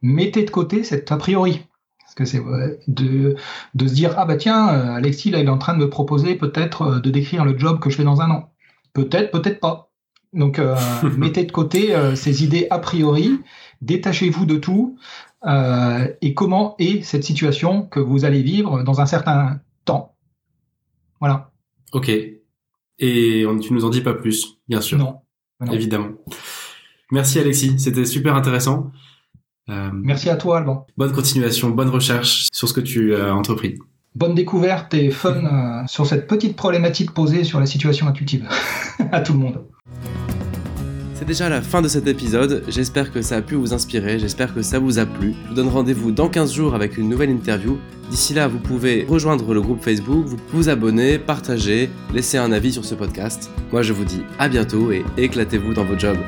mettez de côté cet a priori. Parce que c'est de, de se dire ah bah tiens Alexis là il est en train de me proposer peut-être de décrire le job que je fais dans un an. Peut-être, peut-être pas. Donc mettez de côté ces idées a priori, détachez-vous de tout et comment est cette situation que vous allez vivre dans un certain temps. Voilà. Ok. Et tu nous en dis pas plus, bien sûr. Non. Évidemment. Merci Alexis, c'était super intéressant. Euh, Merci à toi Alban. Bonne continuation, bonne recherche sur ce que tu as entrepris. Bonne découverte et fun euh, sur cette petite problématique posée sur la situation intuitive. à tout le monde. C'est déjà la fin de cet épisode, j'espère que ça a pu vous inspirer, j'espère que ça vous a plu. Je vous donne rendez-vous dans 15 jours avec une nouvelle interview. D'ici là, vous pouvez rejoindre le groupe Facebook, vous vous abonner, partager, laisser un avis sur ce podcast. Moi je vous dis à bientôt et éclatez-vous dans vos jobs.